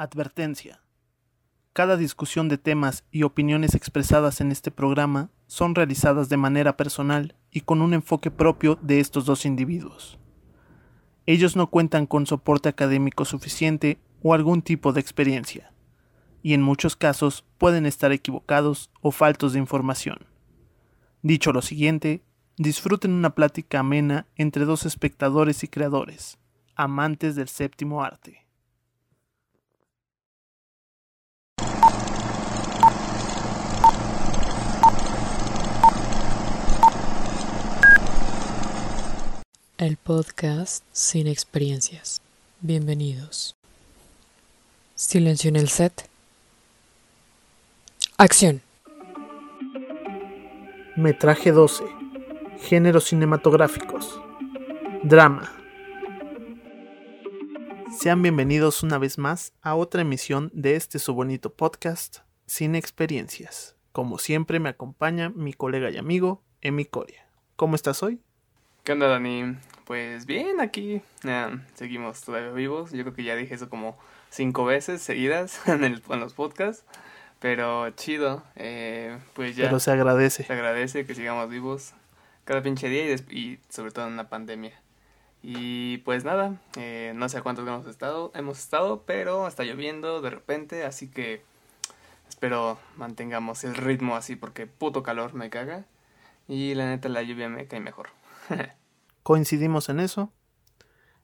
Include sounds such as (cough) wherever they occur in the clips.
Advertencia. Cada discusión de temas y opiniones expresadas en este programa son realizadas de manera personal y con un enfoque propio de estos dos individuos. Ellos no cuentan con soporte académico suficiente o algún tipo de experiencia, y en muchos casos pueden estar equivocados o faltos de información. Dicho lo siguiente, disfruten una plática amena entre dos espectadores y creadores, amantes del séptimo arte. El podcast sin experiencias. Bienvenidos. Silencio en el set. Acción. Metraje 12. Géneros cinematográficos. Drama. Sean bienvenidos una vez más a otra emisión de este su bonito podcast sin experiencias. Como siempre me acompaña mi colega y amigo Emi Coria. ¿Cómo estás hoy? ¿Qué onda, Dani? Pues bien, aquí seguimos todavía vivos. Yo creo que ya dije eso como cinco veces seguidas (laughs) en, el, en los podcasts. Pero chido, eh, pues ya. Pero se agradece. Se agradece que sigamos vivos cada pinche día y, y sobre todo en una pandemia. Y pues nada, eh, no sé cuántos hemos estado, hemos estado, pero está lloviendo de repente, así que espero mantengamos el ritmo así porque puto calor me caga. Y la neta la lluvia me cae mejor. (laughs) Coincidimos en eso.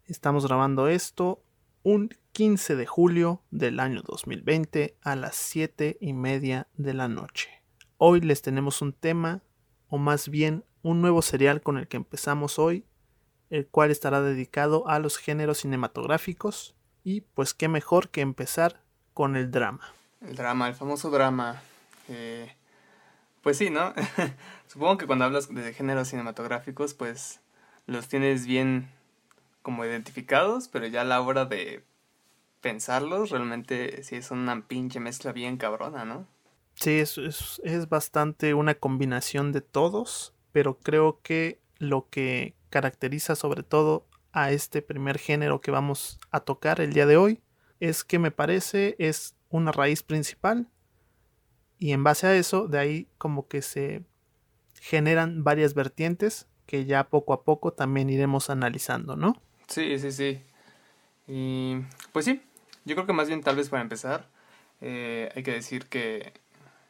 Estamos grabando esto un 15 de julio del año 2020 a las 7 y media de la noche. Hoy les tenemos un tema, o más bien un nuevo serial con el que empezamos hoy, el cual estará dedicado a los géneros cinematográficos. Y pues qué mejor que empezar con el drama. El drama, el famoso drama. Pues sí, ¿no? (laughs) Supongo que cuando hablas de géneros cinematográficos, pues los tienes bien como identificados, pero ya a la hora de pensarlos, realmente sí es una pinche mezcla bien cabrona, ¿no? Sí, es, es, es bastante una combinación de todos, pero creo que lo que caracteriza sobre todo a este primer género que vamos a tocar el día de hoy es que me parece es una raíz principal y en base a eso de ahí como que se generan varias vertientes que ya poco a poco también iremos analizando, ¿no? Sí, sí, sí. Y pues sí, yo creo que más bien tal vez para empezar eh, hay que decir que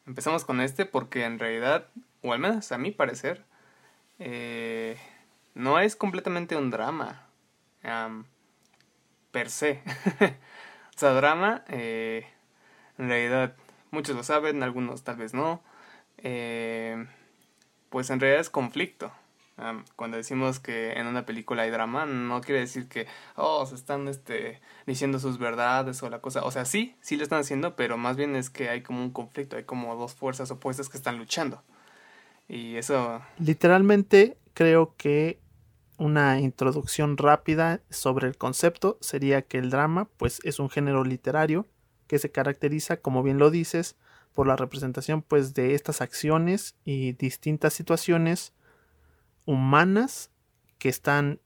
empezamos con este porque en realidad, o al menos a mi parecer, eh, no es completamente un drama per se. (laughs) o sea, drama, eh, en realidad muchos lo saben, algunos tal vez no. pues en realidad es conflicto cuando decimos que en una película hay drama, no quiere decir que, oh, se están este, diciendo sus verdades o la cosa. O sea, sí, sí lo están haciendo, pero más bien es que hay como un conflicto, hay como dos fuerzas opuestas que están luchando. Y eso... Literalmente creo que una introducción rápida sobre el concepto sería que el drama, pues, es un género literario que se caracteriza, como bien lo dices, por la representación, pues, de estas acciones y distintas situaciones humanas que están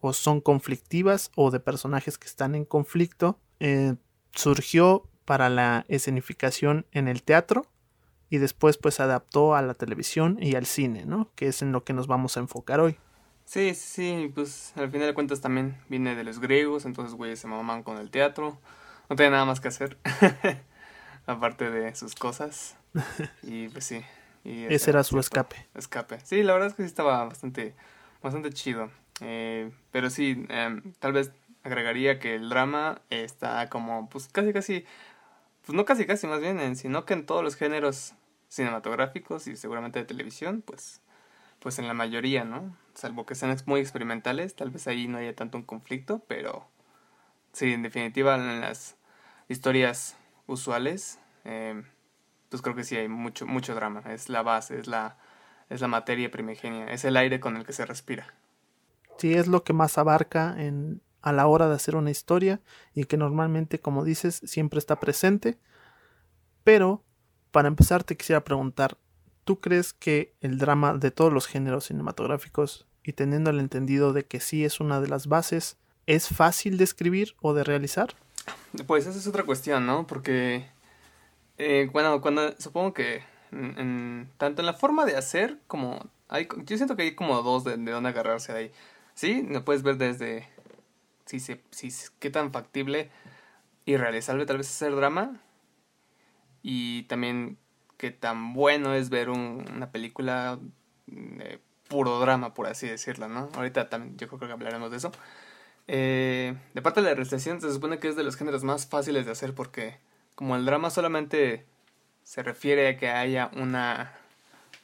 o son conflictivas o de personajes que están en conflicto. Eh, surgió para la escenificación en el teatro y después pues adaptó a la televisión y al cine, ¿no? Que es en lo que nos vamos a enfocar hoy. Sí, sí, pues al final de cuentas también viene de los griegos, entonces güeyes se maman con el teatro, no tiene nada más que hacer, (laughs) aparte de sus cosas, (laughs) y pues sí. Ese era su escape. Escape. Sí, la verdad es que sí estaba bastante, bastante chido. Eh, pero sí, em, tal vez agregaría que el drama está como, pues casi, casi, pues no casi, casi más bien, sino que en todos los géneros cinematográficos y seguramente de televisión, pues, pues en la mayoría, ¿no? Salvo que sean muy experimentales, tal vez ahí no haya tanto un conflicto, pero sí, en definitiva, en las historias usuales, eh, pues creo que sí hay mucho, mucho drama. Es la base, es la, es la materia primigenia, es el aire con el que se respira. Sí, es lo que más abarca en, a la hora de hacer una historia y que normalmente, como dices, siempre está presente. Pero, para empezar, te quisiera preguntar, ¿tú crees que el drama de todos los géneros cinematográficos, y teniendo el entendido de que sí es una de las bases, es fácil de escribir o de realizar? pues esa es otra cuestión, ¿no? Porque, eh, bueno, cuando supongo que tanto en la forma de hacer como hay, yo siento que hay como dos de, de dónde agarrarse ahí. Sí, lo puedes ver desde si se, si qué tan factible y realizable tal vez hacer drama y también qué tan bueno es ver una película de puro drama, por así decirlo, ¿no? Ahorita también yo creo que hablaremos de eso. Eh, de parte de la realización se supone que es de los géneros más fáciles de hacer porque como el drama solamente se refiere a que haya una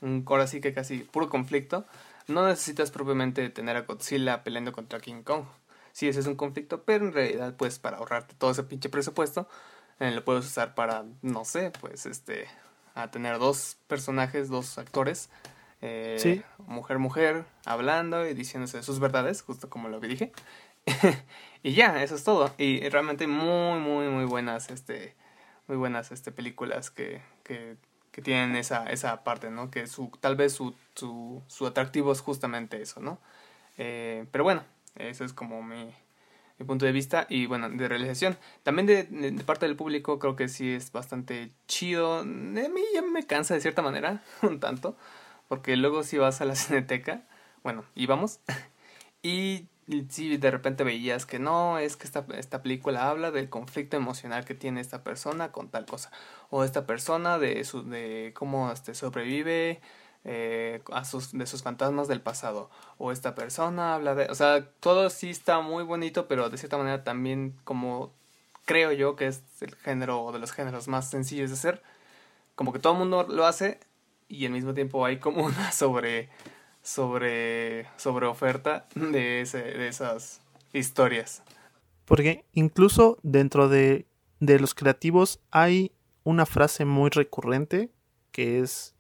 un ahora sí que casi puro conflicto, no necesitas propiamente tener a Godzilla peleando contra King Kong. Sí, ese es un conflicto, pero en realidad pues para ahorrarte todo ese pinche presupuesto, eh, lo puedes usar para, no sé, pues este, a tener dos personajes, dos actores, eh, mujer, mujer, hablando y diciéndose sus verdades, justo como lo que dije. (laughs) y ya, eso es todo. Y realmente muy, muy, muy buenas, este, muy buenas, este, películas que, que, que tienen esa, esa parte, ¿no? Que su, tal vez su, su, su atractivo es justamente eso, ¿no? Eh, pero bueno, eso es como mi, mi punto de vista y bueno, de realización. También de, de, parte del público creo que sí es bastante chido. A mí ya me cansa de cierta manera, (laughs) un tanto, porque luego si vas a la (laughs) cineteca, bueno, íbamos, y (laughs) si de repente veías que no, es que esta, esta película habla del conflicto emocional que tiene esta persona con tal cosa, o esta persona de, su, de cómo este, sobrevive eh, a sus, de sus fantasmas del pasado. O esta persona habla de... O sea, todo sí está muy bonito, pero de cierta manera también como creo yo que es el género de los géneros más sencillos de hacer. Como que todo el mundo lo hace y al mismo tiempo hay como (laughs) una sobre sobre sobre oferta de ese, de esas historias. Porque incluso dentro de, de los creativos hay una frase muy recurrente que es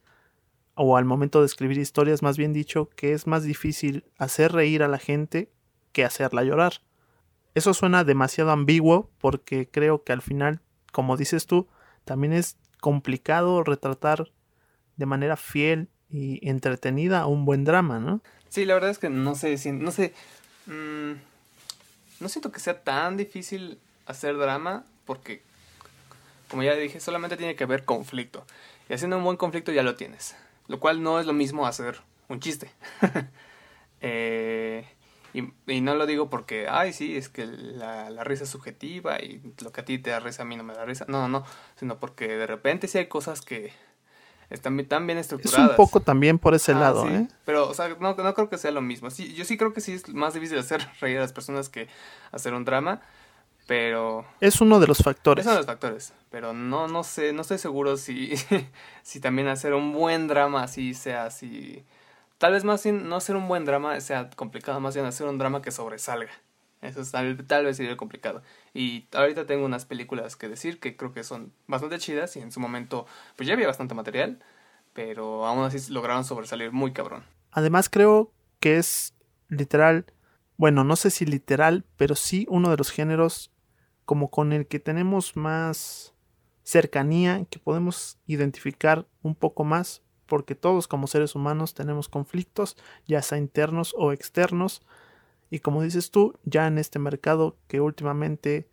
o al momento de escribir historias, más bien dicho, que es más difícil hacer reír a la gente que hacerla llorar. Eso suena demasiado ambiguo porque creo que al final, como dices tú, también es complicado retratar de manera fiel y entretenida un buen drama, ¿no? Sí, la verdad es que no sé, no sé, mmm, no siento que sea tan difícil hacer drama porque, como ya dije, solamente tiene que haber conflicto. Y haciendo un buen conflicto ya lo tienes. Lo cual no es lo mismo hacer un chiste. (laughs) eh, y, no lo digo porque, ay, sí, es que la, la, risa es subjetiva y lo que a ti te da risa a mí no me da risa. No, no, sino porque de repente sí hay cosas que están tan bien estructuradas. Es un poco también por ese ah, lado, ¿eh? Pero, o sea, no, no creo que sea lo mismo. Sí, yo sí creo que sí es más difícil hacer (laughs) reír a las personas que hacer un drama. Pero. Es uno de los factores. Es uno de los factores. Pero no, no sé, no estoy seguro si, (laughs) si también hacer un buen drama así sea así. Tal vez más bien no hacer un buen drama sea complicado, más bien hacer un drama que sobresalga. Eso es, tal, tal vez sería complicado. Y ahorita tengo unas películas que decir que creo que son bastante chidas y en su momento pues ya había bastante material, pero aún así lograron sobresalir muy cabrón. Además creo que es literal, bueno, no sé si literal, pero sí uno de los géneros como con el que tenemos más cercanía, que podemos identificar un poco más, porque todos como seres humanos tenemos conflictos, ya sea internos o externos, y como dices tú, ya en este mercado que últimamente,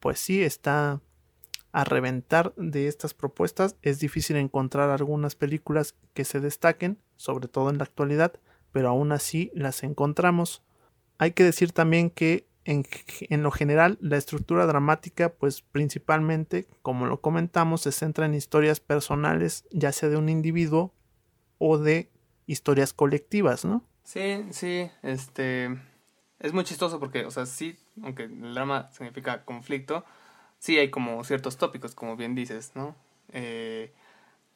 pues sí, está a reventar de estas propuestas, es difícil encontrar algunas películas que se destaquen, sobre todo en la actualidad, pero aún así las encontramos. Hay que decir también que en, lo general, la estructura dramática, pues principalmente, como lo comentamos, se centra en historias personales, ya sea de un individuo o de historias colectivas, ¿no? Sí, sí, este... Es muy chistoso porque, o sea, sí, aunque el drama significa conflicto, sí hay como ciertos tópicos, como bien dices, ¿no? Eh,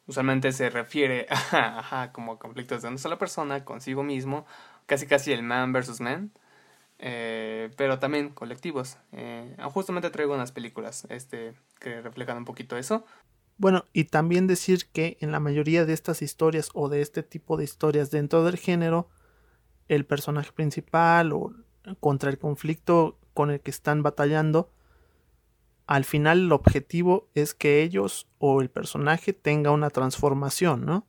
usualmente se refiere (laughs) a, como conflictos de una sola persona consigo mismo, casi casi el man versus man. Eh, pero también colectivos. Eh, justamente traigo unas películas este, que reflejan un poquito eso. Bueno, y también decir que en la mayoría de estas historias o de este tipo de historias dentro del género, el personaje principal o contra el conflicto con el que están batallando, al final el objetivo es que ellos o el personaje tenga una transformación, ¿no?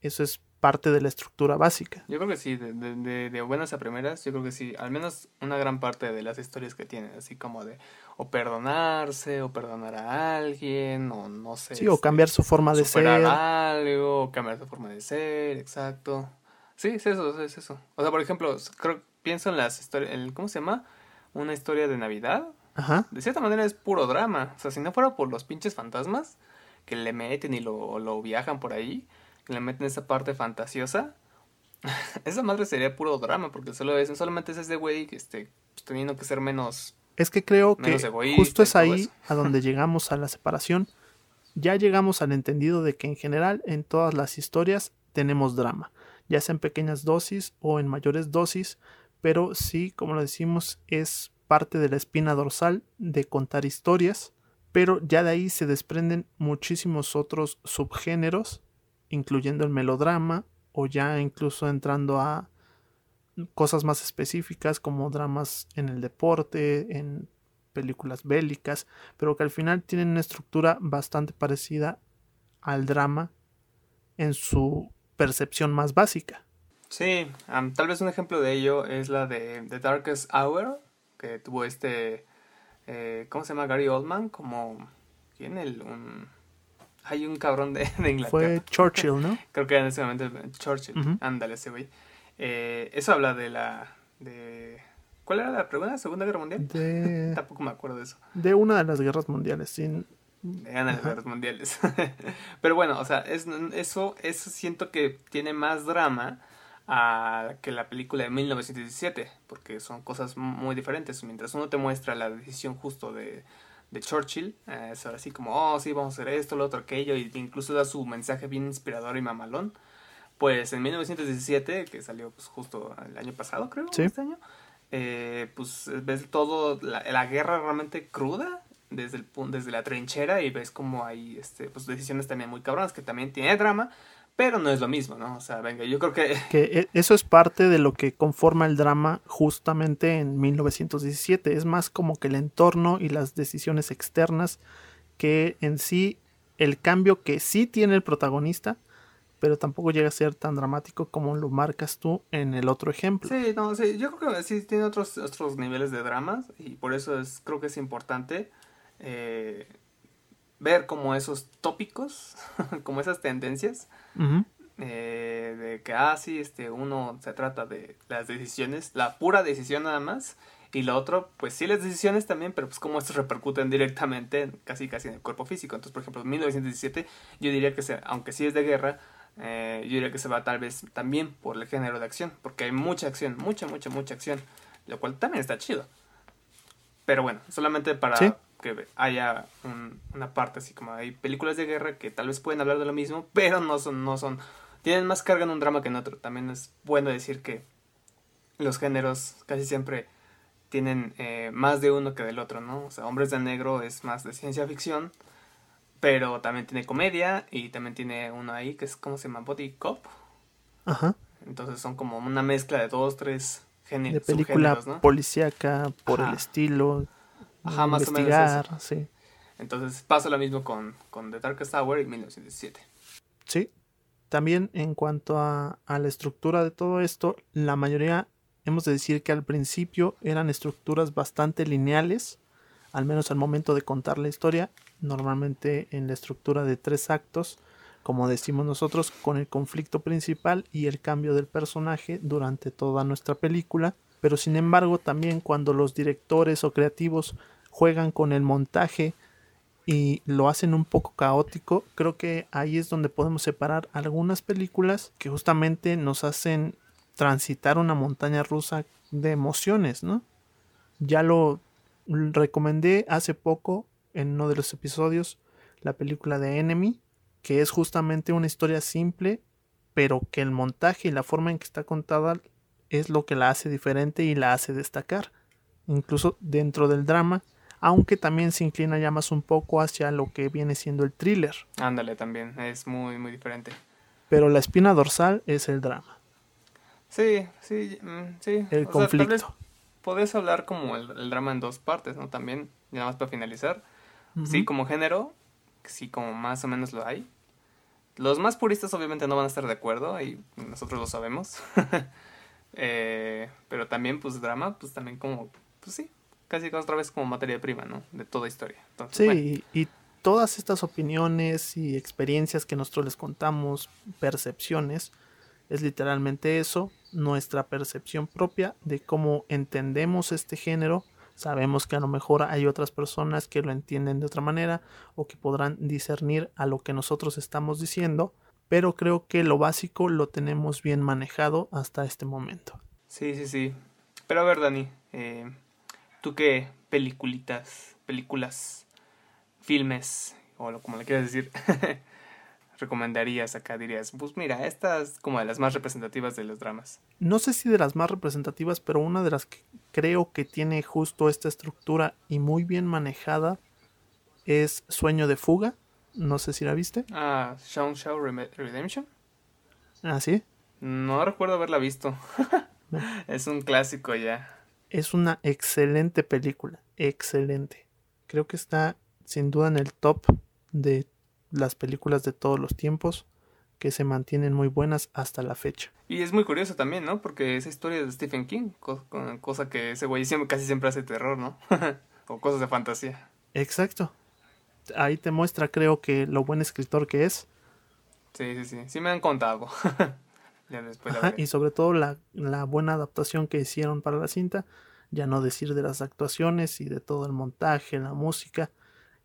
Eso es parte de la estructura básica. Yo creo que sí, de, de, de, buenas a primeras, yo creo que sí, al menos una gran parte de las historias que tienen, así como de o perdonarse, o perdonar a alguien, o no sé. Sí, o este, cambiar su forma de ser. algo, o cambiar su forma de ser, exacto. Sí, es eso, es eso. O sea, por ejemplo, creo, pienso en las historias, ¿cómo se llama? Una historia de Navidad. Ajá. De cierta manera es puro drama. O sea, si no fuera por los pinches fantasmas que le meten y lo, lo viajan por ahí, le meten esa parte fantasiosa, (laughs) esa madre sería puro drama, porque solo es, solamente es ese güey que este, pues, teniendo que ser menos. Es que creo que justo es ahí a donde (laughs) llegamos a la separación. Ya llegamos al entendido de que en general en todas las historias tenemos drama, ya sea en pequeñas dosis o en mayores dosis, pero sí, como lo decimos, es parte de la espina dorsal de contar historias, pero ya de ahí se desprenden muchísimos otros subgéneros incluyendo el melodrama o ya incluso entrando a cosas más específicas como dramas en el deporte, en películas bélicas, pero que al final tienen una estructura bastante parecida al drama en su percepción más básica. Sí, tal vez un ejemplo de ello es la de The Darkest Hour, que tuvo este, eh, ¿cómo se llama? Gary Oldman, como, ¿quién? El, un, hay un cabrón de, Inglaterra. Fue Churchill, ¿no? (laughs) Creo que en ese momento Churchill. Ándale, ese güey. Eh, eso habla de la... De... ¿Cuál era la pregunta? ¿Segunda Guerra Mundial? De... (laughs) Tampoco me acuerdo de eso. De una de las guerras mundiales, sí. De una de las guerras mundiales. (laughs) Pero bueno, o sea, es, eso, eso siento que tiene más drama a que la película de 1917, porque son cosas muy diferentes. Mientras uno te muestra la decisión justo de de Churchill. Eh, es así como, oh, sí, vamos a hacer esto, lo otro, aquello, y incluso da su mensaje bien inspirador y mamalón. Pues en 1917, que salió pues, justo el año pasado, creo, este año, eh, pues ves todo, la, guerra realmente cruda, desde, el, desde la trinchera, y ves como hay este, pues, decisiones también muy cabronas, que también tiene drama, pero no es lo mismo, ¿no? O sea, venga, yo creo que... (laughs) Que e, eso es parte de lo que conforma el drama justamente en 1917. Es más como que el entorno y las decisiones externas que en sí el cambio que sí tiene el protagonista, pero tampoco llega a ser tan dramático como lo marcas tú en el otro ejemplo. Sí, no, sí, yo creo que sí tiene otros, otros niveles de dramas y por eso es, creo que es importante eh, ver como esos tópicos, (laughs) como esas tendencias, eh, de que, ah, sí, este, uno se trata de las decisiones, la pura decisión nada más, y lo otro, pues sí las decisiones también, pero pues como estos repercuten directamente casi casi en el cuerpo físico. Entonces, por ejemplo, en 1917 yo diría que, se, aunque sí es de guerra, eh, yo diría que se va tal vez también por el género de acción, porque hay mucha acción, mucha, mucha, mucha acción, lo cual también está chido. Pero bueno, solamente para que haya una parte así como hay películas de guerra que tal vez pueden hablar de lo mismo, pero no son, no son, tienen más carga en un drama que en otro. También es bueno decir que los géneros casi siempre tienen eh, más de uno que del otro, ¿no? O sea, Hombres de Negro es más de ciencia ficción, pero también tiene comedia y también tiene uno ahí que es, ¿cómo se llama? Body Cop. Ajá. Entonces son como una mezcla de dos, tres géneros. De película policíaca por el estilo, Ajá, más o menos. Sí. Entonces pasa lo mismo con, con The Darkest Hour y 1917. Sí. También en cuanto a, a la estructura de todo esto, la mayoría hemos de decir que al principio eran estructuras bastante lineales, al menos al momento de contar la historia, normalmente en la estructura de tres actos, como decimos nosotros, con el conflicto principal y el cambio del personaje durante toda nuestra película pero sin embargo también cuando los directores o creativos juegan con el montaje y lo hacen un poco caótico, creo que ahí es donde podemos separar algunas películas que justamente nos hacen transitar una montaña rusa de emociones, ¿no? Ya lo recomendé hace poco en uno de los episodios la película de Enemy, que es justamente una historia simple, pero que el montaje y la forma en que está contada es lo que la hace diferente y la hace destacar, incluso dentro del drama, aunque también se inclina ya más un poco hacia lo que viene siendo el thriller. Ándale, también, es muy, muy diferente. Pero la espina dorsal es el drama. Sí, sí, mm, sí. El conflicto. podés hablar como el, drama en dos partes, ¿no? También, nada más para finalizar. Sí, como género, sí, como más o menos lo hay. Los más puristas obviamente no van a estar de acuerdo y nosotros lo sabemos. (laughs) Eh, pero también, pues, drama, pues también como, pues sí, casi otra vez como materia prima, ¿no? De toda historia. sí, y todas estas opiniones y experiencias que nosotros les contamos, percepciones, es literalmente eso, nuestra percepción propia de cómo entendemos este género. Sabemos que a lo mejor hay otras personas que lo entienden de otra manera o que podrán discernir a lo que nosotros estamos diciendo, pero creo que lo básico lo tenemos bien manejado hasta este momento. Sí, sí, sí. Pero a ver, Dani, eh, ¿tú qué peliculitas, películas, filmes, o como le quieras decir, (laughs) recomendarías acá? Dirías, pues mira, esta es como de las más representativas de los dramas. No sé si de las más representativas, pero una de las que creo que tiene justo esta estructura y muy bien manejada es Sueño de Fuga. No sé si la viste. Ah, Shaun Shao Redemption. Ah, sí. No recuerdo haberla visto. (laughs) (laughs) es un clásico ya. Es una excelente película. Excelente. Creo que está sin duda en el top de las películas de todos los tiempos que se mantienen muy buenas hasta la fecha. Y es muy curioso también, ¿no? Porque esa historia de Stephen King, cosa que ese güey siempre, casi siempre hace terror, ¿no? (laughs) o cosas de fantasía. Exacto. Ahí te muestra, creo que, lo buen escritor que es. Sí, sí, sí. Sí me han contado. (laughs) ya después y sobre todo la, la buena adaptación que hicieron para la cinta. Ya no decir de las actuaciones y de todo el montaje, la música,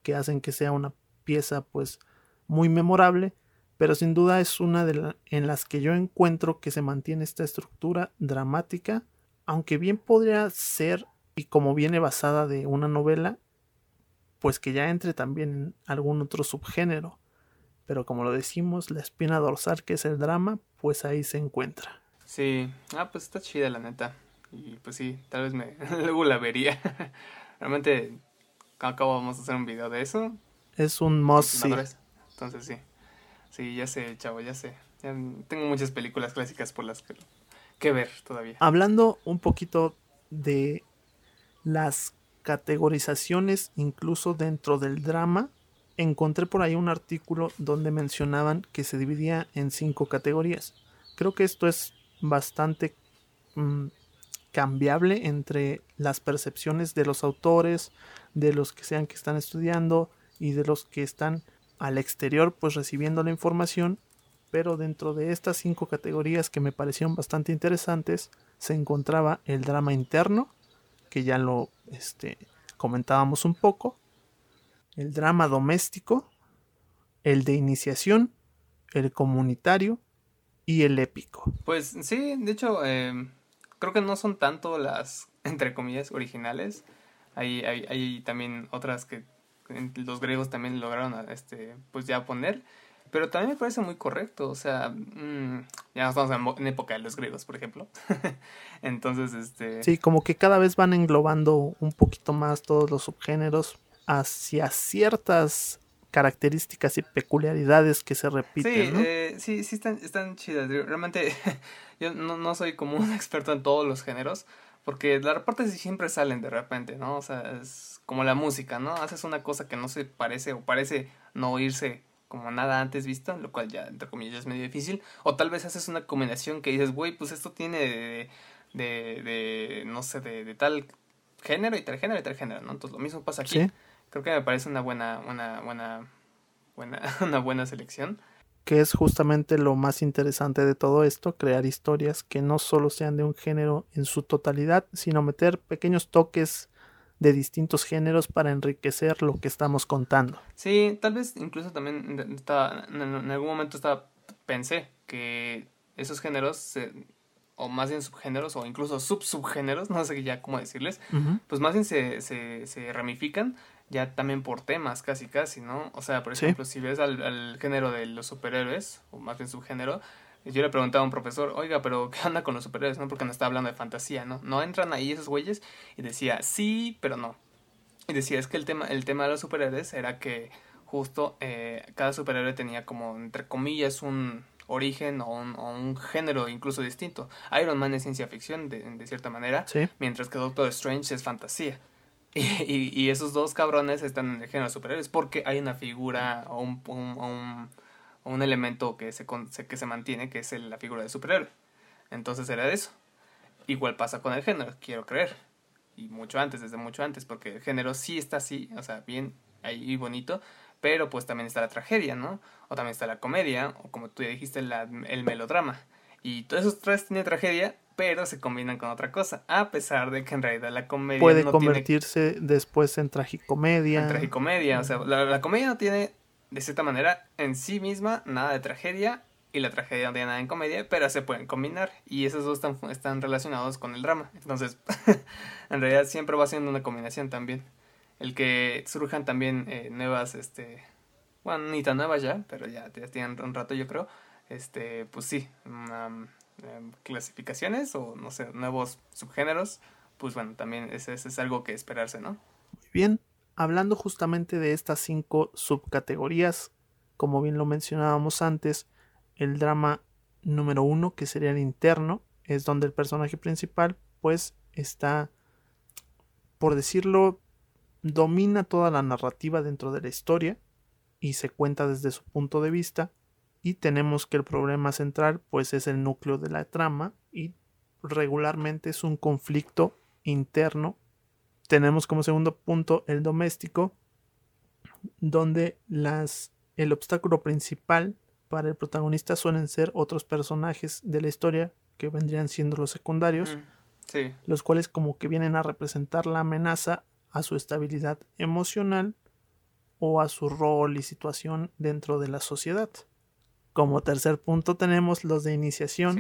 que hacen que sea una pieza pues muy memorable, pero sin duda es una de en las que yo encuentro que se mantiene esta estructura dramática, aunque bien podría ser y como viene basada de una novela, pues que ya entre también en algún otro subgénero. Pero como lo decimos, la espina dorsal que es el drama, pues ahí se encuentra. Sí, ah, pues está chida la neta. Y pues sí, tal vez me (laughs) luego la vería. (laughs) Realmente acabo vamos a hacer un video de eso. Es un must, sí. Entonces sí. Sí, ya sé, chavo, ya sé. tengo muchas películas clásicas por las que, ver todavía. Hablando un poquito de las categorizaciones, incluso dentro del drama, encontré por ahí un artículo donde mencionaban que se dividía en cinco categorías. Creo que esto es bastante mm, cambiable entre las percepciones de los autores, de los que sean que están estudiando y de los que están al exterior pues recibiendo la información, pero dentro de estas cinco categorías que me parecieron bastante interesantes se encontraba el drama interno, que ya lo este, comentábamos un poco, el drama doméstico, el de iniciación, el comunitario y el épico. Pues sí, de hecho, em, creo que no son tanto las, (laughs) entre comillas, originales. Hay, hay, hay también otras que los griegos también lograron este pues ya poner pero también me parece muy correcto o sea mm, ya estamos en, época de los griegos por ejemplo (laughs) entonces este sí como que cada vez van englobando un poquito más todos los subgéneros hacia ciertas características y peculiaridades que se repiten sí eh, sí sí están están chidas realmente (laughs) yo no, no soy como un (laughs) experto en todos los géneros porque las reportes siempre salen de repente, ¿no? O sea, es como la música, ¿no? Haces una cosa que no se parece o parece no oírse como nada antes visto, lo cual ya, entre comillas, es medio difícil. O tal vez haces una combinación que dices, güey, pues esto tiene de, de, de no sé, de, de, tal género y tal género y tal género, ¿no? Entonces lo mismo pasa aquí. Creo que me parece una buena, una buena, buena, (laughs) una buena selección que es justamente lo más interesante de todo esto, crear historias que no solo sean de un género en su totalidad, sino meter pequeños toques de distintos géneros para enriquecer lo que estamos contando. Sí, tal vez incluso también estaba, en algún momento estaba, pensé que esos géneros, o más bien subgéneros, o incluso sub-subgéneros, (laughs) no sé ya cómo decirles, pues más bien se, se, se ramifican ya también por temas, casi casi, ¿no? O sea, por ejemplo, si ves al, género de los superhéroes, o más bien subgénero, yo le preguntaba a un profesor, oiga, pero ¿qué anda con los superhéroes? ¿No? Porque no está hablando de fantasía, ¿no? ¿No entran ahí esos güeyes? Y decía, sí, pero no. Y decía, es que el tema, el tema de los superhéroes era que justo eh, cada superhéroe tenía como, entre comillas, un origen o un, o un, género incluso distinto. Iron Man es ciencia ficción, de, de cierta manera, mientras que Doctor Strange es fantasía. (laughs) Y, y, esos dos cabrones están en el género de superhéroes porque hay una figura o un, un, o un elemento que se, que se mantiene, que es la figura de superhéroe. Entonces era eso. Igual pasa con el género, quiero creer. Y mucho antes, desde mucho antes, porque el género sí está así, o sea, bien ahí bonito, pero pues también está la tragedia, ¿no? O también está la comedia, o como tú ya dijiste, el melodrama. Y todos esos tres tienen tragedia, pero se combinan con otra cosa, a pesar de que en realidad la comedia puede convertirse después en tragicomedia. En tragicomedia, o sea, la, comedia no tiene de cierta manera en sí misma nada de tragedia y la tragedia no tiene nada en comedia, pero se pueden combinar y esos dos están, están relacionados con el drama. Entonces, (laughs) en realidad siempre va siendo una combinación también. El que surjan también eh, nuevas, este, bueno, ni tan nuevas ya, pero ya, ya tienen un rato yo creo, este, pues sí, Em, clasificaciones o no sé, nuevos subgéneros, pues bueno, también ese, es algo que esperarse, ¿no? Muy bien, hablando justamente de estas cinco subcategorías, como bien lo mencionábamos antes, el drama número uno, que sería el interno, es donde el personaje principal, pues, está, por decirlo, domina toda la narrativa dentro de la historia y se cuenta desde su punto de vista y tenemos que el problema central pues es el núcleo de la trama y regularmente es un conflicto interno. Tenemos como segundo punto el doméstico donde las el obstáculo principal para el protagonista suelen ser otros personajes de la historia que vendrían siendo los secundarios, mm, los cuales como que vienen a representar la amenaza a su estabilidad emocional o a su rol y situación dentro de la sociedad. Como tercer punto tenemos los de iniciación,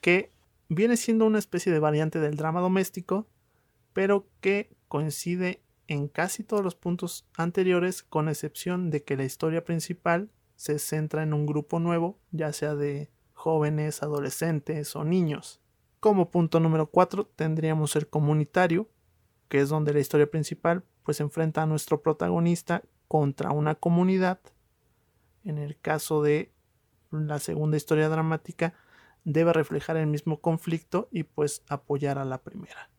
que viene siendo una especie de variante del drama doméstico, pero que coincide en casi todos los puntos anteriores, con excepción de que la historia principal se centra en un grupo nuevo, ya sea de jóvenes, adolescentes o niños. Como punto número 4 tendríamos el comunitario, que es donde la historia principal pues enfrenta a nuestro protagonista contra una comunidad. En el caso de la segunda historia dramática debe reflejar el mismo conflicto y pues apoyar a la primera.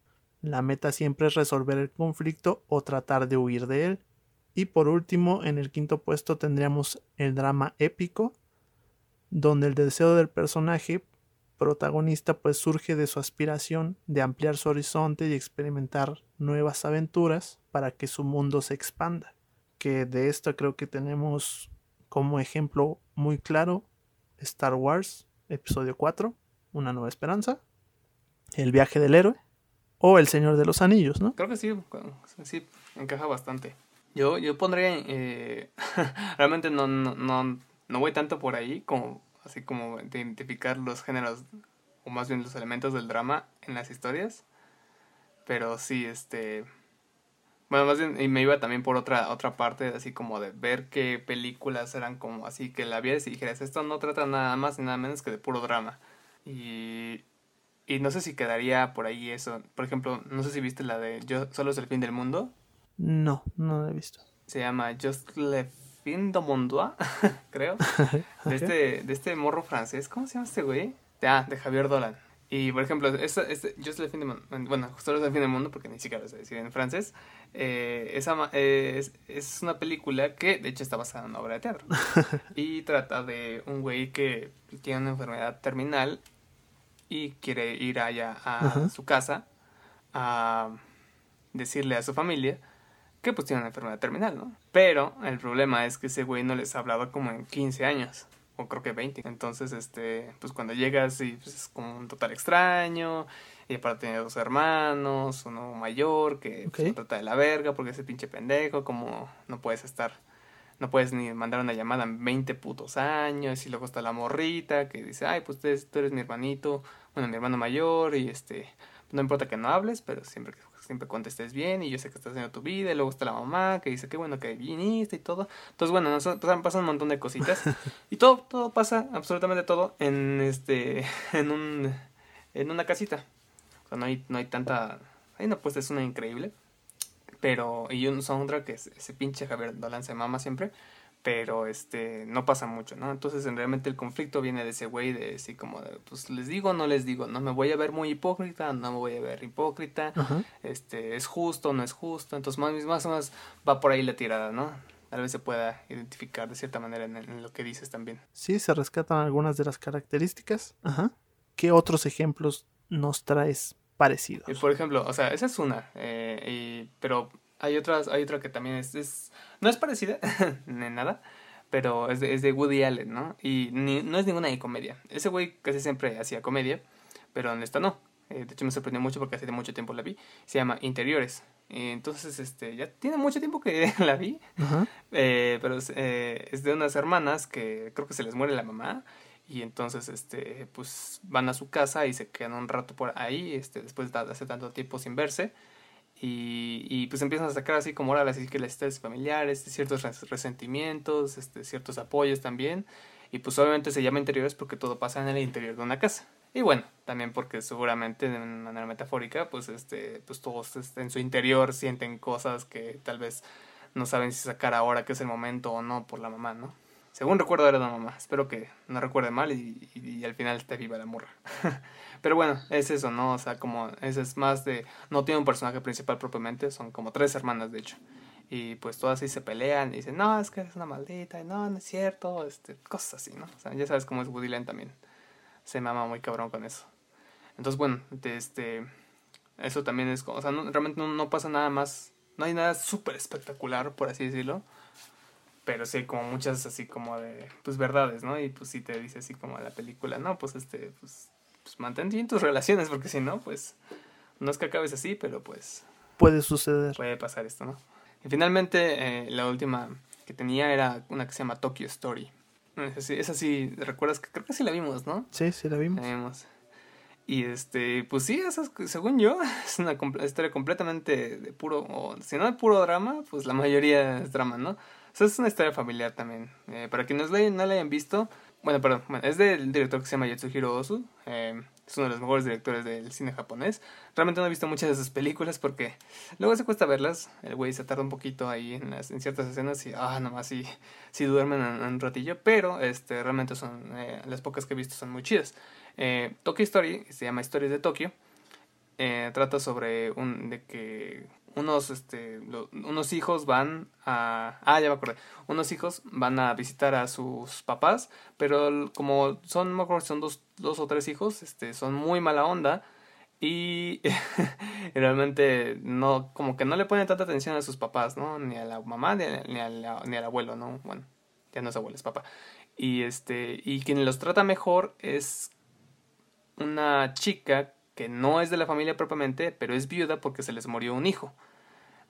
La meta siempre es resolver el conflicto o tratar de huir de él. Y por último, en el quinto puesto tendríamos el drama épico, donde el deseo del personaje protagonista pues surge de su aspiración de ampliar su horizonte y experimentar nuevas aventuras para que su mundo se expanda. Que de esto creo que tenemos como ejemplo muy claro Star Wars, episodio 4, Una nueva esperanza, El viaje del héroe o El Señor de los Anillos, ¿no? Creo que sí, sí, encaja bastante. Yo, yo pondría, eh, (laughs) realmente no, no, no, no voy tanto por ahí como, así como de identificar los géneros, o más bien los elementos del drama en las historias, pero sí, este, bueno, más bien, y me iba también por otra, otra parte, así como de ver qué películas eran como así, que la vieras y dijeras, esto no trata nada más ni nada menos que de puro drama. Y, y no sé si quedaría por ahí eso. Por ejemplo, no sé si viste la de Yo solo es el fin del mundo. No, no la he visto. Se llama Just le fin du monde, (laughs) creo. (laughs) de, este, de este morro francés. ¿Cómo se llama este güey? Ah, de Javier Dolan. Y por ejemplo, esta, este, Just le fin del mundo, bueno, solo es el fin del mundo porque ni siquiera lo sé decir en francés. Eh, esa, eh, es, una película que de hecho está basada en una obra de teatro. (laughs) y trata de un güey que tiene una enfermedad terminal y quiere ir allá a su casa a decirle a su familia que pues tiene una enfermedad terminal, ¿no? Pero el problema es que ese güey no les ha hablado como en 15 años o creo que 20. Entonces, este, pues cuando llegas y pues, es como un total extraño y para tener dos hermanos, uno mayor que pues, se trata de la verga porque ese pinche pendejo, como no puedes estar, no puedes ni mandar una llamada en 20 putos años y luego está la morrita que dice, ay, pues tú eres mi hermanito, bueno, mi hermano mayor y este, no importa que no hables, pero siempre siempre contestes bien y yo sé que estás haciendo tu vida y luego está la mamá que dice que bueno que viniste y todo. Entonces bueno, nos pasan un montón de cositas (laughs) y todo todo pasa absolutamente todo en este en un en una casita no hay, no hay tanta... Hay una puesta, es una increíble. Pero, y un soundtrack que ese pinche Javier Dolan se mama siempre. Pero este, no pasa mucho, ¿no? Entonces, realmente el conflicto viene de ese güey, de así como de, pues les digo, no les digo, no me voy a ver muy hipócrita, no me voy a ver hipócrita, este, es justo, no es justo. Entonces, más, más o menos va por ahí la tirada, ¿no? tal vez se pueda identificar de cierta manera en, en lo que dices también. Sí, se rescatan algunas de las características. Ajá. ¿Qué otros ejemplos nos traes parecidos? Y por ejemplo, o sea, esa es una, eh, y- pero hay otras, hay otra que también es, es- no es parecida, (laughs) ni nada, pero es de, es de Woody Allen, ¿no? Y ni- no es ninguna de comedia. Ese güey casi siempre hacía comedia, pero en esta no. Eh, de hecho me sorprendió mucho porque hace mucho tiempo la vi. Se llama Interiores. Eh, entonces, este, ya tiene mucho tiempo que (laughs) la vi, eh, pero eh, es de unas hermanas que creo que se les muere la mamá y entonces este pues van a su casa y se quedan un rato por ahí este después de hace tanto tiempo sin verse. Y, y pues empiezan a sacar así como ahora las historias familiares ciertos res- resentimientos este ciertos apoyos también y pues obviamente se llama interiores porque todo pasa en el interior de una casa. Y bueno también porque seguramente de manera metafórica pues este pues todos este, en su interior sienten cosas que tal vez no saben si sacar ahora que es el momento o no por la mamá, ¿no? Según recuerdo era la mamá, espero que no recuerde mal y, y- y al final esté viva la morra. (laughs) Pero bueno, es eso, ¿no? O sea, como ese es más de... No tiene un personaje principal propiamente, son como tres hermanas de hecho. Y pues todas ahí se pelean y dicen, no, es que eres una maldita, y no, no es cierto, este, cosas así, ¿no? O sea, ya sabes cómo es Woody Allen también. Se mama muy cabrón con eso. Entonces, bueno, este... Eso también es, o sea, no- realmente no, no pasa nada más, no hay nada súper espectacular, por así decirlo, pero sí hay como muchas así como de, pues verdades, ¿no? Y pues sí te dice así como la película, no, pues este, pues, pues mantén bien tus relaciones, porque si no, pues, no es que acabes así, pero pues Puede suceder. puede pasar esto, ¿no? Y finalmente, eh, la última que tenía era una que se llama Tokyo Story. Esa sí, esa sí, recuerdas que creo que sí la vimos, ¿no? Sí, sí, la vimos. Tenemos. Y este, pues sí, es- según yo, (laughs) es una historia completamente de puro, o si no de puro drama, pues la mayoría es drama, ¿no? O es una historia familiar también. Eh, para quienes no la hayan visto, bueno, perdón, bueno, es del director que se llama Yatsuhiro Ozu, eh, es uno de los mejores directores del cine japonés. Realmente no he visto muchas de sus películas porque luego se cuesta verlas, el güey se tarda un poquito ahí en, las, en ciertas escenas y, ah, nomás sí, sí duermen en, en un ratillo, pero este, realmente son, eh, las pocas que he visto son muy chidas. Eh, Tokyo Story, se llama Historias de Tokio, eh, trata sobre un de que unos este unos hijos van a ah ya me acordé unos hijos van a visitar a sus papás pero como son me acuerdo son dos, dos o tres hijos este son muy mala onda y (laughs) realmente no como que no le ponen tanta atención a sus papás no ni a la mamá ni, ni al abuelo no bueno ya no es abuelo es papá. Y este y quien los trata mejor es una chica que no es de la familia propiamente, pero es viuda porque se les murió un hijo.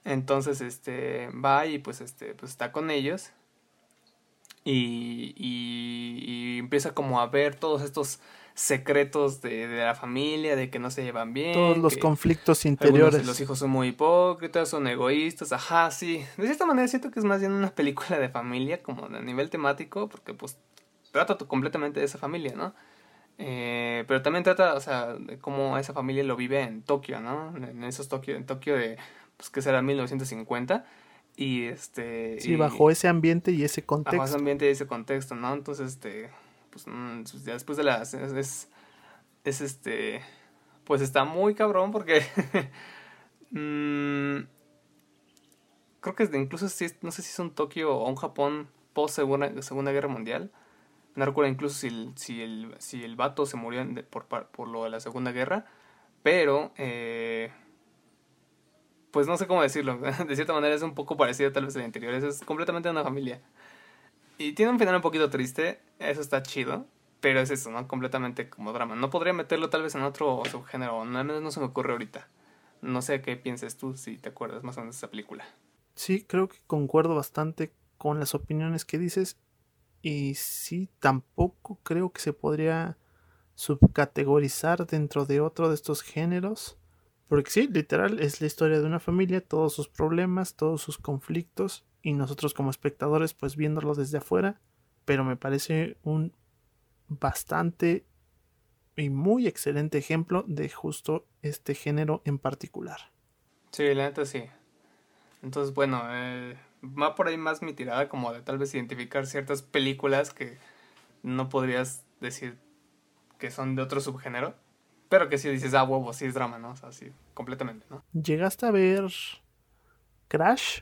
Entonces, este, va y pues, este, pues está con ellos y, y, y empieza como a ver todos estos secretos de, de la familia, de que no se llevan bien. Todos los conflictos interiores. los hijos son muy hipócritas, son egoístas, ajá, sí. De cierta manera siento que es más bien una película de familia, como a nivel temático, porque pues trata completamente de esa familia, ¿no? Eh, pero también trata, o sea, de cómo esa familia lo vive en Tokio, ¿no? En esos Tokio, en Tokio de, pues, que será 1950. Y este... Sí, y- bajo ese ambiente y ese bajo ese contexto. ambiente y ese contexto, ¿no? Entonces, este, pues, mm, pues, ya después de las, es, es, es, este, pues está muy cabrón porque, (laughs) mm, creo que incluso si, no sé si es un Tokio o un Japón post segunda, segunda Guerra Mundial, no recuerdo incluso si el, si el, si el vato se murió por, por lo de la Segunda Guerra, pero, eh, pues no sé cómo decirlo, (laughs) de cierta manera es un poco parecido tal vez al anterior, es, es completamente una familia. Y tiene un final un poquito triste, eso está chido, pero es eso, ¿no? Completamente como drama. No podría meterlo tal vez en otro subgénero, al no se me ocurre ahorita. No sé qué pienses tú, si te acuerdas más o menos de esa película. Sí, creo que concuerdo bastante con las opiniones que dices. Y sí, tampoco creo que se podría subcategorizar dentro de otro de estos géneros. Porque sí, literal, es la historia de una familia, todos sus problemas, todos sus conflictos. Y nosotros como espectadores, pues viéndolo desde afuera. Pero me parece un bastante y muy excelente ejemplo de justo este género en particular. Sí, la neta sí. Entonces, bueno, eh, va por ahí más mi tirada como de tal vez identificar ciertas películas que no podrías decir que son de otro subgénero, pero que sí dices, ah, huevo, sí es drama, ¿no? O sea, sí, completamente, ¿no? ¿Llegaste a ver Crash?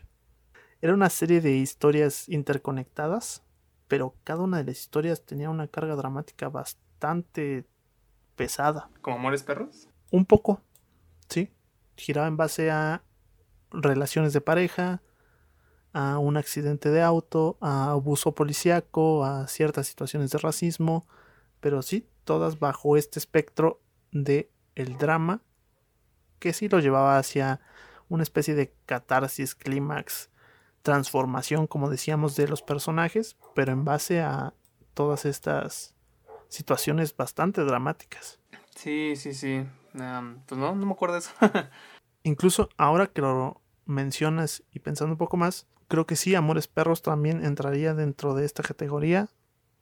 Era una serie de historias interconectadas, pero cada una de las historias tenía una carga dramática bastante pesada. ¿Como Amores Perros? Un poco, sí. Giraba en base a relaciones de pareja, a un accidente de auto, a abuso policíaco, a ciertas situaciones de racismo, pero sí, todas bajo este espectro de el drama que sí lo llevaba hacia una especie de catarsis, clímax, transformación, como decíamos, de los personajes, pero en base a todas estas situaciones bastante dramáticas. Sí, sí, sí. pues no, no me acuerdo de eso. (laughs) Incluso ahora que lo mencionas y pensando un poco más, creo que sí, Amores Perros también entraría dentro de esta categoría.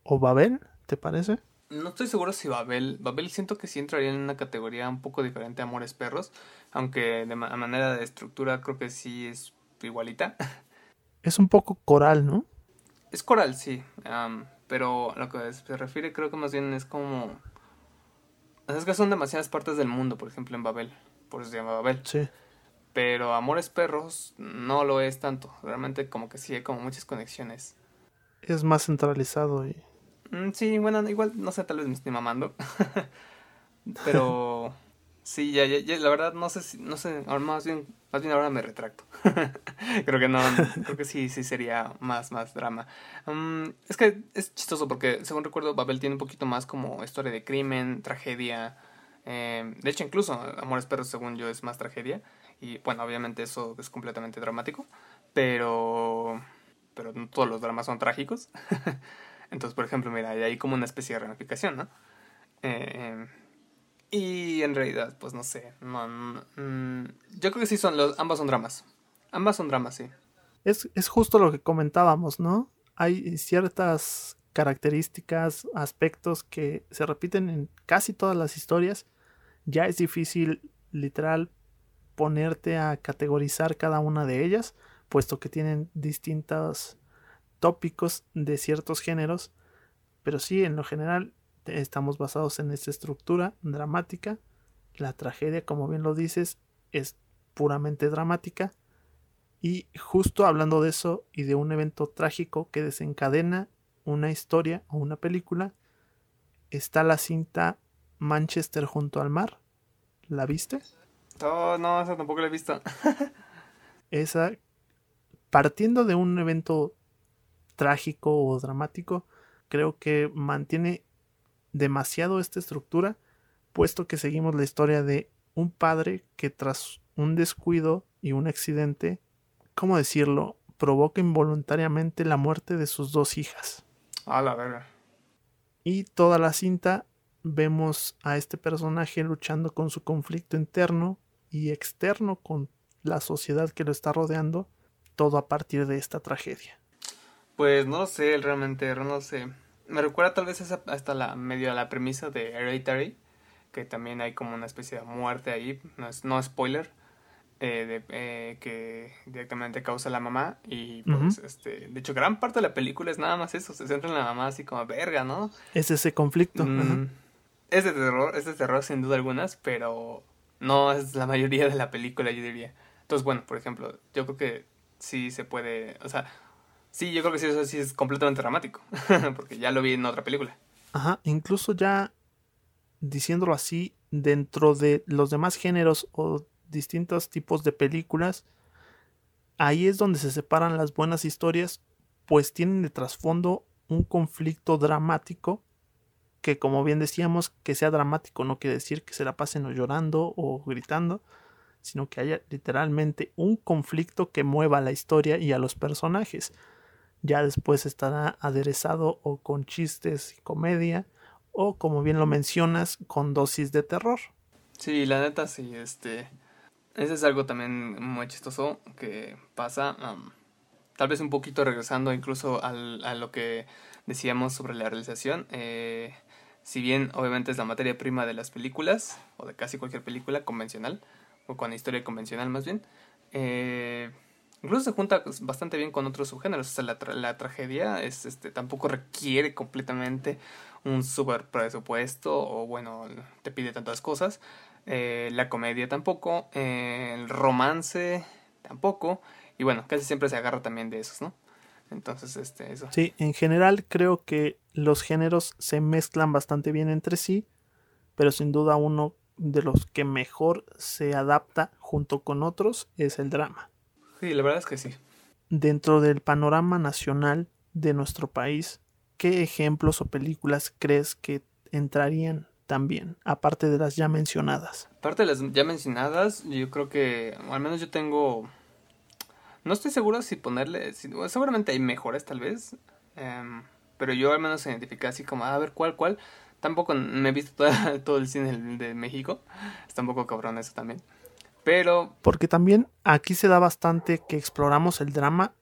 ¿O Babel? ¿Te parece? No estoy seguro si Babel. Babel siento que sí entraría en una categoría un poco diferente a Amores Perros. Aunque de manera de estructura creo que sí es igualita. (laughs) Es un poco coral, ¿no? Es coral, sí. pero lo que se refiere creo que más bien es como... Es que son demasiadas partes del mundo, por ejemplo, en Babel. Por eso se llama Babel. Sí. Pero Amores Perros no lo es tanto. Realmente como que sí hay como muchas conexiones. Es más centralizado y... Mm, sí, bueno, igual, no sé, tal vez me estoy mamando. (laughs) Pero... (laughs) sí, ya, ya, la verdad no sé si, no sé, más bien, más bien ahora me retracto. (laughs) creo que no, creo que sí, sí sería más, más drama. Mm, es que es chistoso porque, según recuerdo, Babel tiene un poquito más como historia de crimen, tragedia. Eh, de hecho, incluso Amores Perros, según yo, es más tragedia. Y bueno, obviamente eso es completamente dramático, pero, pero no todos los dramas son trágicos. Entonces, por ejemplo, mira, hay como una especie de ramificación, ¿no? Eh, y en realidad, pues no sé. Mm, yo creo que sí son los, ambas son dramas. Ambas son dramas, sí. Es, es justo lo que comentábamos, ¿no? Hay ciertas características, aspectos que se repiten en casi todas las historias. Ya es difícil, literal, ponerte a categorizar cada una de ellas, puesto que tienen distintos tópicos de ciertos géneros, pero sí, en lo general estamos basados en esta estructura dramática. La tragedia, como bien lo dices, es puramente dramática. Y justo hablando de eso y de un evento trágico que desencadena una historia o una película, está la cinta Manchester junto al mar. ¿La viste? Oh, no, esa tampoco la he visto. (laughs) esa, partiendo de un evento trágico o dramático, creo que mantiene demasiado esta estructura, puesto que seguimos la historia de un padre que tras un descuido y un accidente, ¿cómo decirlo?, provoca involuntariamente la muerte de sus dos hijas. A la verga. Y toda la cinta vemos a este personaje luchando con su conflicto interno y externo con la sociedad que lo está rodeando, todo a partir de esta tragedia. Pues no sé, realmente, no sé. Me recuerda tal vez hasta la medio a la premisa de Hereditary, que también hay como una especie de muerte ahí, no es no spoiler, eh, de, eh, que directamente causa la mamá y pues este, de hecho gran parte de la película es nada más eso, se centra en la mamá así como verga, ¿no? Es ese conflicto. Mm, es de terror, es de terror sin duda algunas, pero no es la mayoría de la película, yo diría. Entonces, bueno, por ejemplo, yo creo que sí se puede, o sea, sí, yo creo que sí, eso sí es completamente dramático, (laughs) porque ya lo vi en otra película. Ajá, incluso ya diciéndolo así, dentro de los demás géneros o distintos tipos de películas, ahí es donde se separan las buenas historias, pues tienen de trasfondo un conflicto dramático que como bien decíamos, que sea dramático no quiere decir que se la pasen llorando o gritando, sino que haya literalmente un conflicto que mueva la historia y a los personajes. Ya después estará aderezado o con chistes y comedia, o como bien lo mencionas, con dosis de terror. Sí, la neta sí, este... Ese es algo también muy chistoso que pasa, tal vez un poquito regresando incluso al, a lo que decíamos sobre la realización. Eh, si bien obviamente es la materia prima de las películas, o de casi cualquier película convencional, o con historia convencional más bien, eh, incluso se junta bastante bien con otros subgéneros. O sea, la, la tragedia es, este, tampoco requiere completamente un super presupuesto, o bueno, te pide tantas cosas. Eh, la comedia tampoco, eh, el romance tampoco, Y bueno, casi siempre se agarra también de esos, ¿no? Entonces, este, eso. Sí, en general creo que los géneros se mezclan bastante bien entre sí, pero sin duda uno de los que mejor se adapta junto con otros es el drama. Sí, la verdad es que sí. Dentro del panorama nacional de nuestro país, ¿qué ejemplos o películas crees que entrarían también, aparte de las ya mencionadas? Aparte de las ya mencionadas, yo creo que, al menos yo tengo no estoy seguro si ponerle. seguramente hay mejores, tal vez. Em, pero yo al menos identifiqué así como, a ver, ¿cuál, cuál? Tampoco me he visto (laughs) todo, el cine de México. Está un poco cabrón eso también. Pero. Porque también aquí se da bastante que exploramos el drama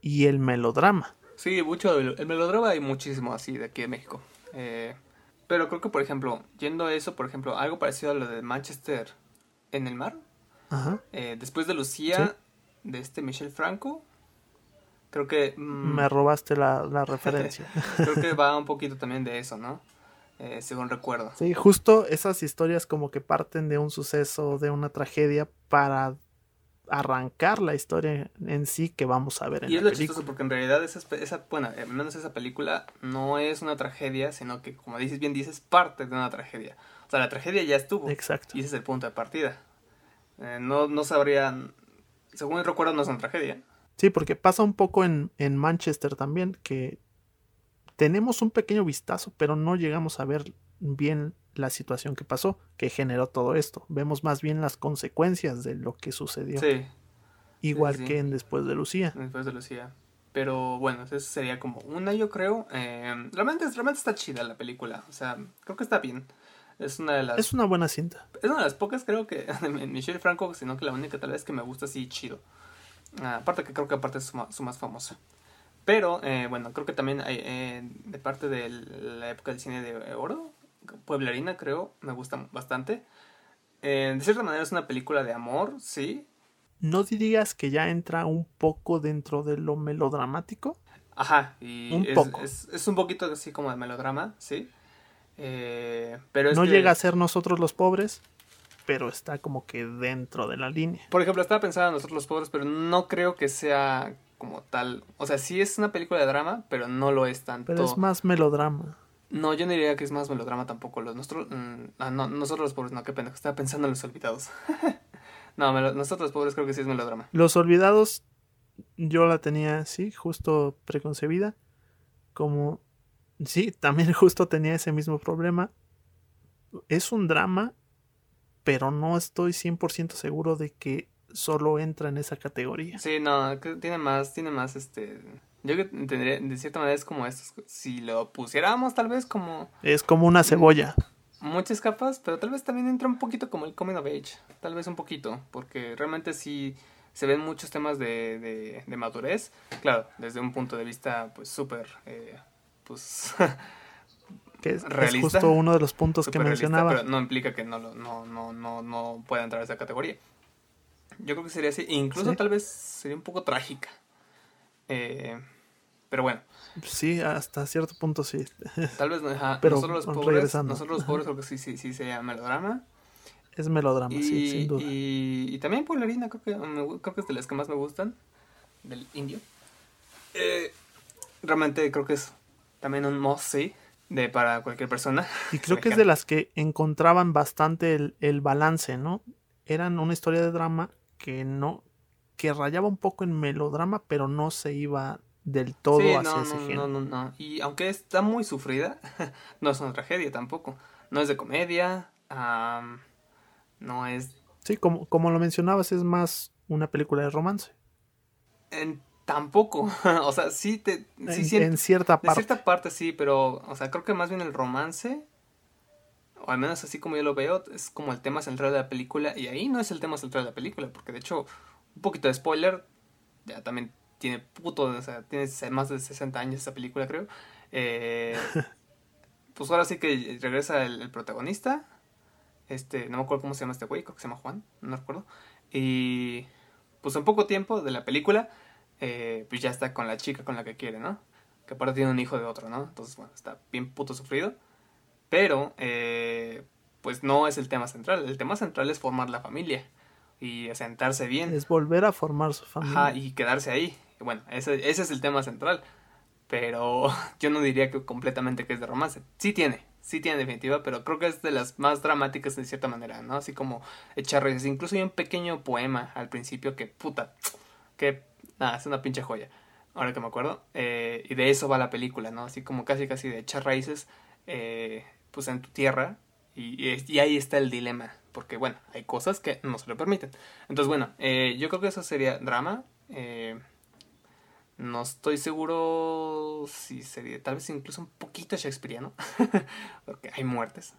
y el melodrama. Sí, mucho. El melodrama hay muchísimo así de aquí de México. Eh, pero creo que, por ejemplo, yendo a eso, por ejemplo, algo parecido a lo de Manchester en el mar. Ajá. Eh, después de Lucía, de este Michel Franco. Creo que... Mm, Me robaste la, la referencia. (laughs) creo que va un poquito también de eso, ¿no? Eh, según recuerdo. Sí, justo esas historias como que parten de un suceso, de una tragedia, para arrancar la historia en sí que vamos a ver en y es lo chistoso porque en realidad esa, esa, bueno, al menos esa película no es una tragedia, sino que como dices bien dices, parte de una tragedia. O sea, la tragedia ya estuvo. Exacto. Y ese es el punto de partida. Eh, no, no sabrían según recuerdo, no es una tragedia. Sí, porque pasa un poco en, en Manchester también, que tenemos un pequeño vistazo, pero no llegamos a ver bien la situación que pasó, que generó todo esto. Vemos más bien las consecuencias de lo que sucedió. Sí. Igual que en Después de Lucía. Después de Lucía. Pero bueno, eso sería como una, yo creo. Eh, realmente, realmente está chida la película. O sea, creo que está bien. Es una de las. Es una buena cinta. Es una de las pocas, creo que. (laughs) En Michelle Franco, sino que la única tal vez que me gusta así chido. Ah, aparte que creo que aparte es su, más famosa. Pero, eh, bueno, creo que también hay, eh, de parte de la época del cine de oro, Pueblerina, creo, me gusta bastante. Eh, de cierta manera es una película de amor, sí. ¿No dirías que ya entra un poco dentro de lo melodramático? Ajá, y un poco. Es, es, un poquito así como de melodrama, sí. Eh, pero no llega a ser nosotros los pobres, pero está como que dentro de la línea. Por ejemplo, estaba pensando en nosotros los pobres, pero no creo que sea como tal. O sea, sí es una película de drama, pero no lo es tanto. Pero es más melodrama. No, yo no diría que es más melodrama tampoco. Los, nosotros, mm, ah, no, nosotros los pobres, no, qué pena, estaba pensando en los olvidados. (laughs) no, nosotros los pobres creo que sí es melodrama. Los olvidados, yo la tenía, sí, justo preconcebida, como Sí, también (laughs) justo tenía ese mismo problema. Es un drama, pero no estoy 100% seguro de que solo entra en esa categoría. Sí, no, tiene más, tiene más, este... Yo que entendería, de cierta manera es como esto, si lo pusiéramos tal vez como... Es como una cebolla. Muchas capas, pero tal vez también entra un poquito como el coming of age, tal vez un poquito, porque realmente sí se ven muchos temas de, de, madurez, claro, desde un punto de vista pues súper eh, pues (laughs) que es, justo uno de los puntos que mencionaba. Pero no implica que no, no, no, no, no pueda entrar a esa categoría. Yo creo que sería así. Incluso tal vez sería un poco trágica. Eh, pero bueno. Sí, hasta cierto punto sí. (laughs) Tal vez no. pero nosotros los pobres, nosotros los pobres creo que sí, sí, sí sería melodrama. Es melodrama, sí, sin duda. Y, y también Polarina, creo que, creo que es de las que más me gustan. Del indio. Eh, realmente creo que es también un must de para cualquier persona. Y creo (laughs) que es de las que encontraban bastante el, balance, ¿no? Eran una historia de drama que no, que rayaba un poco en melodrama, pero no se iba del todo hacia ese género. No, no, no. Y aunque está muy sufrida, (laughs) no es una tragedia tampoco. No es de comedia, no es... Sí, como, como lo mencionabas, es más una película de romance. En Tampoco, (laughs) o sea, sí te... Sí, en, cierta parte. En cierta parte sí, pero, o sea, creo que más bien el romance, o al menos así como yo lo veo, es como el tema central de la película, y ahí no es el tema central de la película, porque de hecho, un poquito de spoiler, ya también tiene puto, o sea, tiene más de 60 años esa película, creo. Eh, (laughs) pues ahora sí que regresa el, el, protagonista, este, no me acuerdo cómo se llama este güey, creo que se llama Juan, no recuerdo, y pues en poco tiempo de la película eh, pues ya está con la chica con la que quiere, ¿no? Que aparte tiene un hijo de otro, ¿no? Entonces, bueno, está bien puto sufrido. Pero, eh, pues no es el tema central. El tema central es formar la familia. y asentarse bien. Es volver a formar su familia. Ajá, y quedarse ahí. Bueno, ese, ese es el tema central. Pero (laughs) yo no diría que completamente que es de romance. Sí tiene, sí tiene definitiva, pero creo que es de las más dramáticas de cierta manera, ¿no? Así como echar raíces. Incluso hay un pequeño poema al principio que, puta, (tsk) que, nada, es una pinche joya. Ahora que me acuerdo. Eh, y de eso va la película, ¿no? Así como casi, casi de echar raíces, eh, pues en tu tierra. Y, y, ahí está el dilema. Porque, bueno, hay cosas que no se lo permiten. Entonces, bueno, eh, yo creo que eso sería drama. Eh, no estoy seguro si sería, tal vez incluso un poquito shakespeariano, (laughs) porque hay muertes.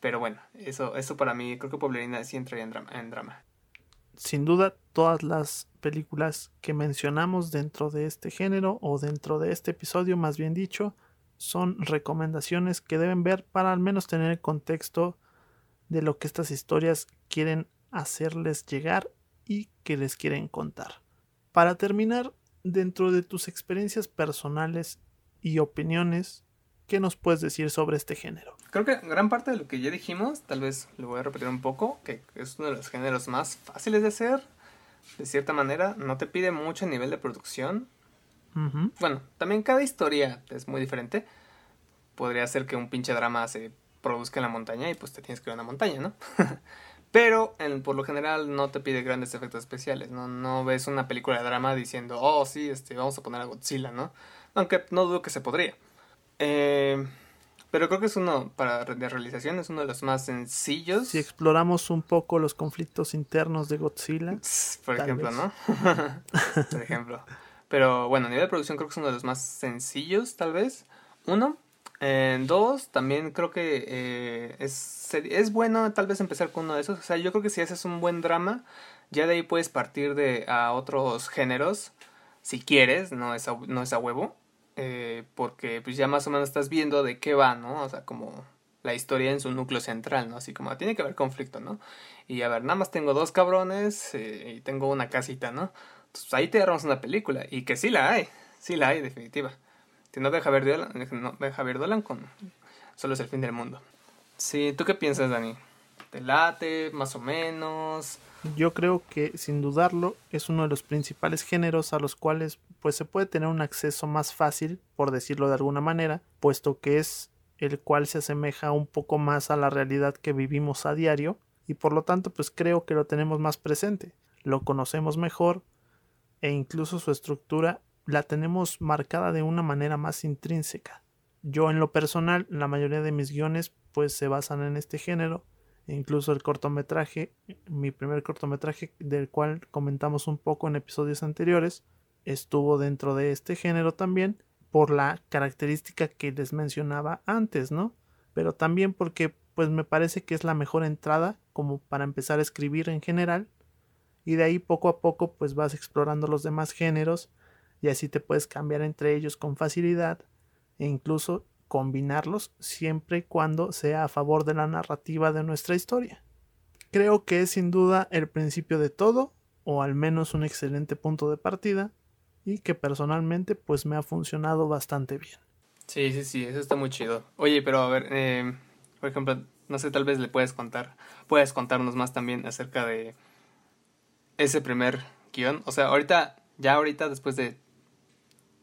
Pero bueno, eso, eso para mí, creo que Pueblerina sí entraría en drama, en drama. Sin duda, todas las películas que mencionamos dentro de este género o dentro de este episodio, más bien dicho, son recomendaciones que deben ver para al menos tener el contexto de lo que estas historias quieren hacerles llegar y que les quieren contar. Para terminar, dentro de tus experiencias personales y opiniones, ¿qué nos puedes decir sobre este género? Creo que gran parte de lo que ya dijimos, tal vez lo voy a repetir un poco, que es uno de los géneros más fáciles de hacer, de cierta manera, no te pide mucho nivel de producción. Bueno, también cada historia es muy diferente. Podría ser que un pinche drama se produzca en la montaña y pues te tienes que ir a una montaña, ¿no? (laughs) Pero en, por lo general no te pide grandes efectos especiales, ¿no? No ves una película de drama diciendo, oh, sí, este, vamos a poner a Godzilla, ¿no? Aunque no dudo que se podría. Eh, pero creo que es uno, para de realización, es uno de los más sencillos. Si exploramos un poco los conflictos internos de Godzilla. (laughs) Por ejemplo, ¿no? por ejemplo. Pero bueno, a nivel de producción creo que es uno de los más sencillos, tal vez. Uno, en dos, también creo que eh, es, es bueno tal vez empezar con uno de esos. O sea, yo creo que si haces un buen drama, ya de ahí puedes partir de a otros géneros, si quieres, no es a, no es a huevo. Eh, porque pues ya más o menos estás viendo de qué va, ¿no? O sea, como la historia en su núcleo central, ¿no? Así como tiene que haber conflicto, ¿no? Y a ver, nada más tengo dos cabrones eh, y tengo una casita, ¿no? Entonces ahí te agarramos una película y que sí la hay, sí la hay, definitiva no de Javier Dolan, no, de Javier Dolan con Solo es el fin del mundo. Sí, ¿tú qué piensas, Dani? ¿Te late, más o menos? Yo creo que, sin dudarlo, es uno de los principales géneros a los cuales pues se puede tener un acceso más fácil, por decirlo de alguna manera, puesto que es el cual se asemeja un poco más a la realidad que vivimos a diario y por lo tanto pues creo que lo tenemos más presente, lo conocemos mejor e incluso su estructura la tenemos marcada de una manera más intrínseca. Yo en lo personal, la mayoría de mis guiones pues se basan en este género, e incluso el cortometraje, mi primer cortometraje del cual comentamos un poco en episodios anteriores, estuvo dentro de este género también por la característica que les mencionaba antes, ¿no? Pero también porque pues me parece que es la mejor entrada como para empezar a escribir en general y de ahí poco a poco pues vas explorando los demás géneros y así te puedes cambiar entre ellos con facilidad e incluso combinarlos siempre y cuando sea a favor de la narrativa de nuestra historia. Creo que es sin duda el principio de todo, o al menos un excelente punto de partida, y que personalmente pues me ha funcionado bastante bien. Sí, sí, sí, eso está muy chido. Oye, pero a ver, eh, por ejemplo, no sé, tal vez le puedes contar, puedes contarnos más también acerca de ese primer guion. O sea, ahorita, ya ahorita, después de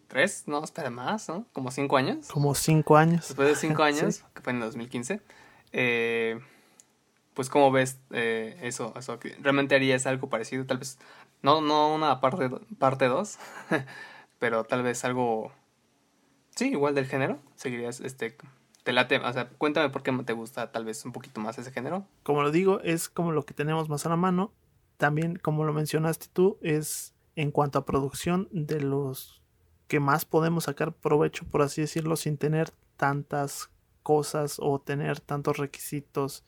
tres, no, espera más, ¿no? Como cinco años. Como cinco años. Después de cinco (laughs) años, que fue en 2015. Eh, pues cómo ves eh, eso, eso, realmente harías algo parecido, tal vez, no, no una parte, parte dos, (laughs) pero tal vez algo, sí, igual del género, seguirías, este, te late, o sea, cuéntame por qué te gusta tal vez un poquito más ese género. Como lo digo, es como lo que tenemos más a la mano, también como lo mencionaste tú, es en cuanto a producción de los que más podemos sacar provecho, por así decirlo, sin tener tantas cosas o tener tantos requisitos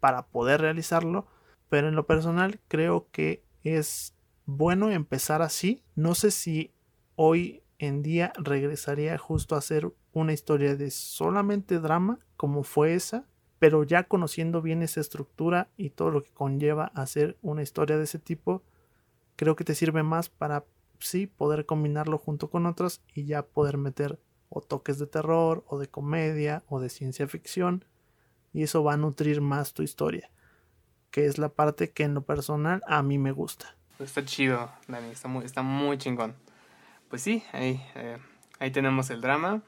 para poder realizarlo. Pero en lo personal creo que es bueno empezar así. No sé si hoy en día regresaría justo a hacer una historia de solamente drama como fue esa, pero ya conociendo bien esa estructura y todo lo que conlleva hacer una historia de ese tipo, creo que te sirve más para sí poder combinarlo junto con otros y ya poder meter o toques de terror o de comedia o de ciencia ficción y eso va a nutrir más tu historia. que es la parte que en lo personal a mí me gusta. Pues está chido, Dani, está muy, está muy chingón. Pues sí, ahí, eh, ahí tenemos el drama.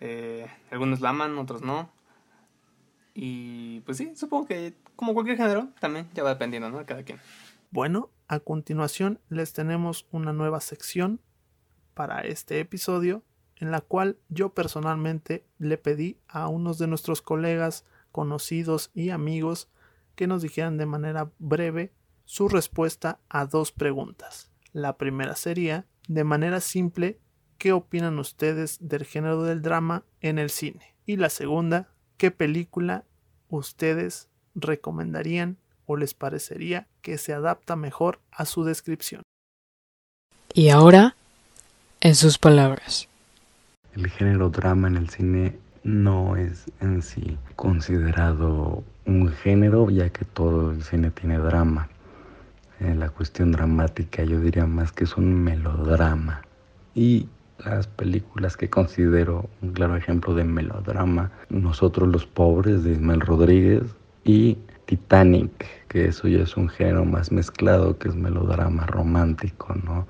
Eh, algunos la aman, otros no. Y pues sí, supongo que como cualquier género, también ya va dependiendo, ¿no? Cada quien. Bueno, a continuación les tenemos una nueva sección para este episodio en la cual yo personalmente le pedí a unos de nuestros colegas, conocidos y amigos que nos dijeran de manera breve su respuesta a dos preguntas. La primera sería, de manera simple, ¿qué opinan ustedes del género del drama en el cine? Y la segunda, ¿qué película ustedes recomendarían o les parecería que se adapta mejor a su descripción? Y ahora, en sus palabras. El género drama en el cine no es en sí considerado un género, ya que todo el cine tiene drama. En la cuestión dramática yo diría más que es un melodrama. Y las películas que considero un claro ejemplo de melodrama, Nosotros los Pobres de Ismael Rodríguez y Titanic, que eso ya es un género más mezclado, que es melodrama romántico, ¿no?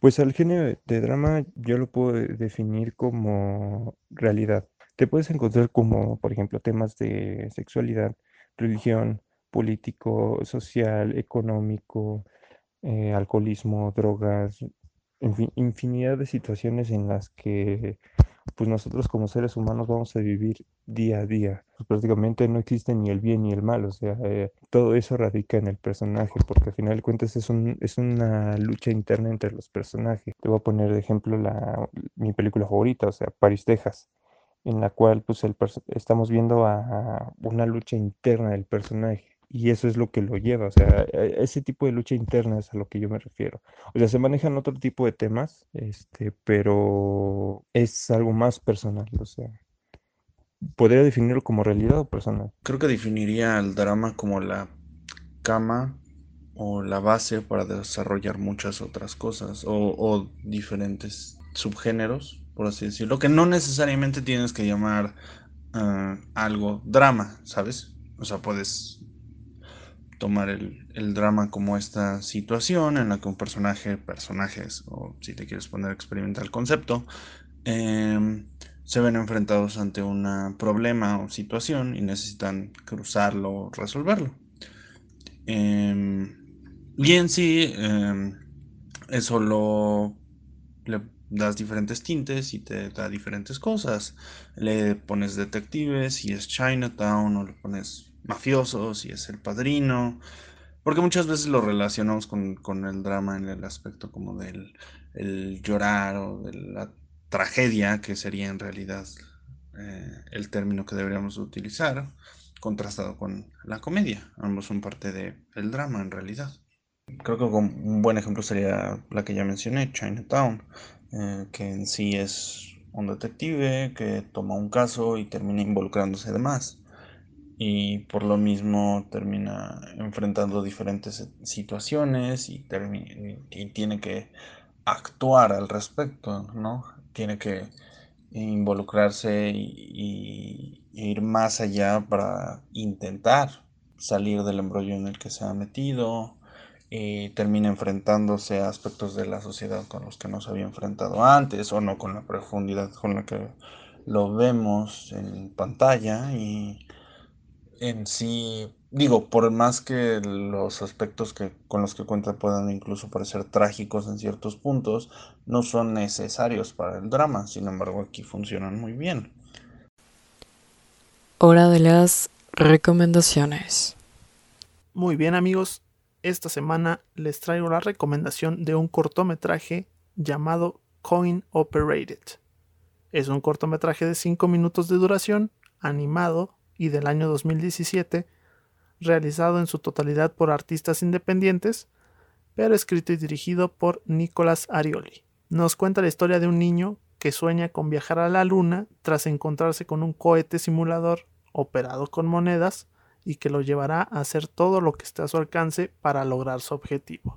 Pues al género de drama yo lo puedo definir como realidad. Te puedes encontrar como, por ejemplo, temas de sexualidad, religión, político, social, económico, eh, alcoholismo, drogas, infinidad de situaciones en las que pues nosotros como seres humanos vamos a vivir día a día. Pues, prácticamente no existe ni el bien ni el mal, o sea, eh, todo eso radica en el personaje, porque al final de cuentas es, un, es una lucha interna entre los personajes. Te voy a poner de ejemplo la, mi película favorita, o sea, Paris, Texas, en la cual pues el estamos viendo a una lucha interna del personaje y eso es lo que lo lleva, o sea, e, ese tipo de lucha interna es a lo que yo me refiero. O sea, se manejan otro tipo de temas, este, pero es algo más personal, o sea, podría definirlo como realidad o personal. Creo que definiría el drama como la cama o la base para desarrollar muchas otras cosas o, diferentes subgéneros, por así decirlo, que no necesariamente tienes que llamar ah, algo drama, ¿sabes? O sea, puedes tomar el, drama como esta situación en la que un personaje, personajes, o si te quieres poner a experimentar el concepto, em, se ven enfrentados ante un problema o situación y necesitan cruzarlo o resolverlo. Em, y en sí, em, eso lo le das diferentes tintes y te da diferentes cosas. Le pones detectives, si es Chinatown, o le pones mafiosos y es el padrino. Porque muchas veces lo relacionamos con, el drama en el aspecto como del el llorar o de la tragedia, que sería en realidad eh, el término que deberíamos utilizar, contrastado con la comedia. Ambos son parte del drama en realidad. Creo que un buen ejemplo sería la que ya mencioné, Chinatown, eh, que en sí es un detective que toma un caso y termina involucrándose de más y por lo mismo termina enfrentando diferentes situaciones y, y tiene que actuar al respecto, ¿no? Tiene que involucrarse y, ir más allá para intentar salir del embrollo en el que se ha metido y termina enfrentándose a aspectos de la sociedad con los que no se había enfrentado antes o no con la profundidad con la que lo vemos en pantalla y en sí, digo, por más que los aspectos que, con los que cuenta puedan incluso parecer trágicos en ciertos puntos, no son necesarios para el drama, sin embargo aquí funcionan muy bien. Hora de las recomendaciones. Muy bien amigos, esta semana les traigo la recomendación de un cortometraje llamado Coin Operated. Es un cortometraje de 5 minutos de duración, animado, y del año 2017, realizado en su totalidad por artistas independientes, pero escrito y dirigido por Nicolás Arioli. Nos cuenta la historia de un niño que sueña con viajar a la luna tras encontrarse con un cohete simulador operado con monedas y que lo llevará a hacer todo lo que esté a su alcance para lograr su objetivo.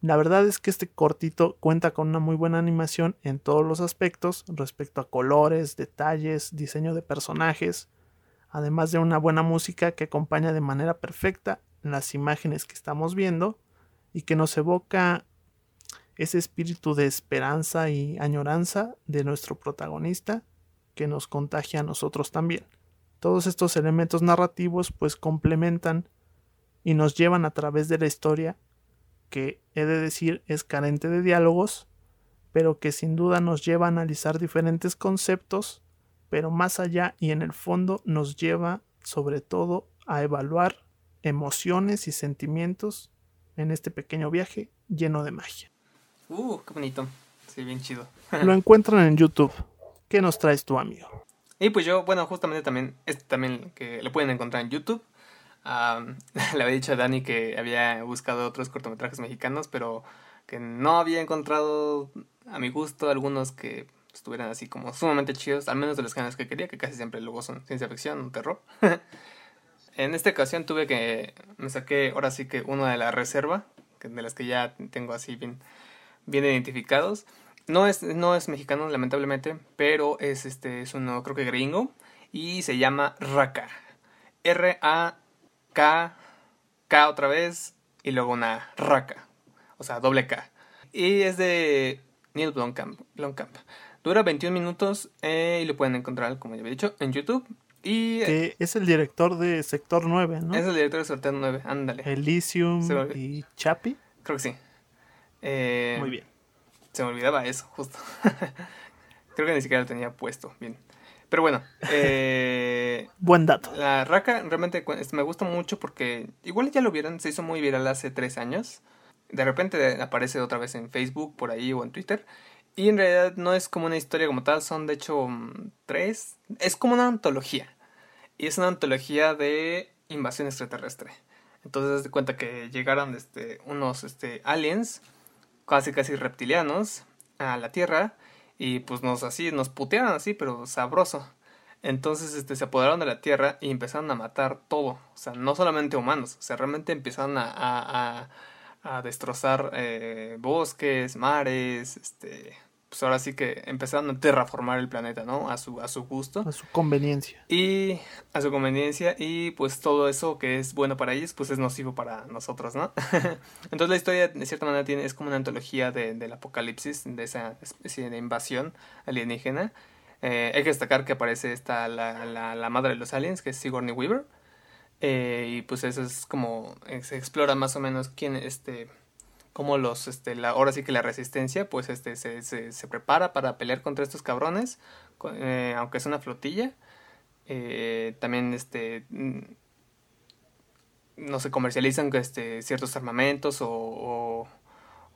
La verdad es que este cortito cuenta con una muy buena animación en todos los aspectos respecto a colores, detalles, diseño de personajes, además de una buena música que acompaña de manera perfecta las imágenes que estamos viendo y que nos evoca ese espíritu de esperanza y añoranza de nuestro protagonista que nos contagia a nosotros también. Todos estos elementos narrativos pues complementan y nos llevan a través de la historia que he de decir es carente de diálogos, pero que sin duda nos lleva a analizar diferentes conceptos, pero más allá y en el fondo nos lleva sobre todo a evaluar emociones y sentimientos en este pequeño viaje lleno de magia. Uh, qué bonito. Sí, bien chido. Lo (laughs) encuentran en YouTube. ¿Qué nos traes tu amigo? Y pues yo, bueno, justamente también, este también que lo pueden encontrar en YouTube. (laughs) Le había dicho a Dani que había buscado otros cortometrajes mexicanos, pero que no había encontrado a mi gusto algunos que estuvieran así como sumamente chidos, al menos de los canales que quería, que casi siempre luego son ciencia ficción o terror. (laughs) en esta ocasión tuve que, me saqué ahora sí que uno de la reserva, de las que ya tengo así bien, bien identificados. No es, no es mexicano, lamentablemente, pero es este, es uno, creo que gringo, y se llama Raka. R-A-K, K otra vez, y luego una Raka, o sea, doble K. Y es de Neil Blomkamp. Blomkamp. Dura 21 minutos eh, y lo pueden encontrar, como ya había dicho, en YouTube. Y Que es el director de Sector 9, ¿no? es el director de Sorteo 9, ándale. Elysium y Chapi. Creo que sí. Eh, Muy bien. Se me olvidaba eso, justo. (laughs) Creo que ni siquiera lo tenía puesto. Bien. Pero bueno, eh, (laughs) Buen dato. la Raka realmente me gusta mucho porque igual ya lo vieron, se hizo muy viral hace tres años. De repente aparece otra vez en Facebook, por ahí o en Twitter. Y en realidad no es como una historia como tal, son de hecho mm, tres. Es como una antología. Y es una antología de invasión extraterrestre. Entonces, de cuenta que llegaron este, unos este, aliens, casi casi reptilianos, a la Tierra. Y pues nos así, nos putearon así, pero sabroso. Entonces este, se apoderaron de la Tierra y empezaron a matar todo. O sea, no solamente humanos. O sea, realmente empezaron a, a- a destrozar eh, bosques, mares. Este, pues ahora sí que empezaron a terraformar el planeta, ¿no? A su, a su gusto. A su conveniencia. Y a su conveniencia y pues todo eso que es bueno para ellos pues es nocivo para nosotros, ¿no? (laughs) Entonces la historia de cierta manera tiene, es como una antología de, del apocalipsis, de esa especie de invasión alienígena. Eh, hay que destacar que aparece esta, la, la, la madre de los aliens, que es Sigourney Weaver. Eh, y pues eso es como, eh, se explora más o menos quién, este, cómo los, este, la, ahora sí que la resistencia, pues este, se, se, prepara para pelear contra estos cabrones, eh, aunque es una flotilla. Eh, también este mm, no se comercializan este, ciertos armamentos o,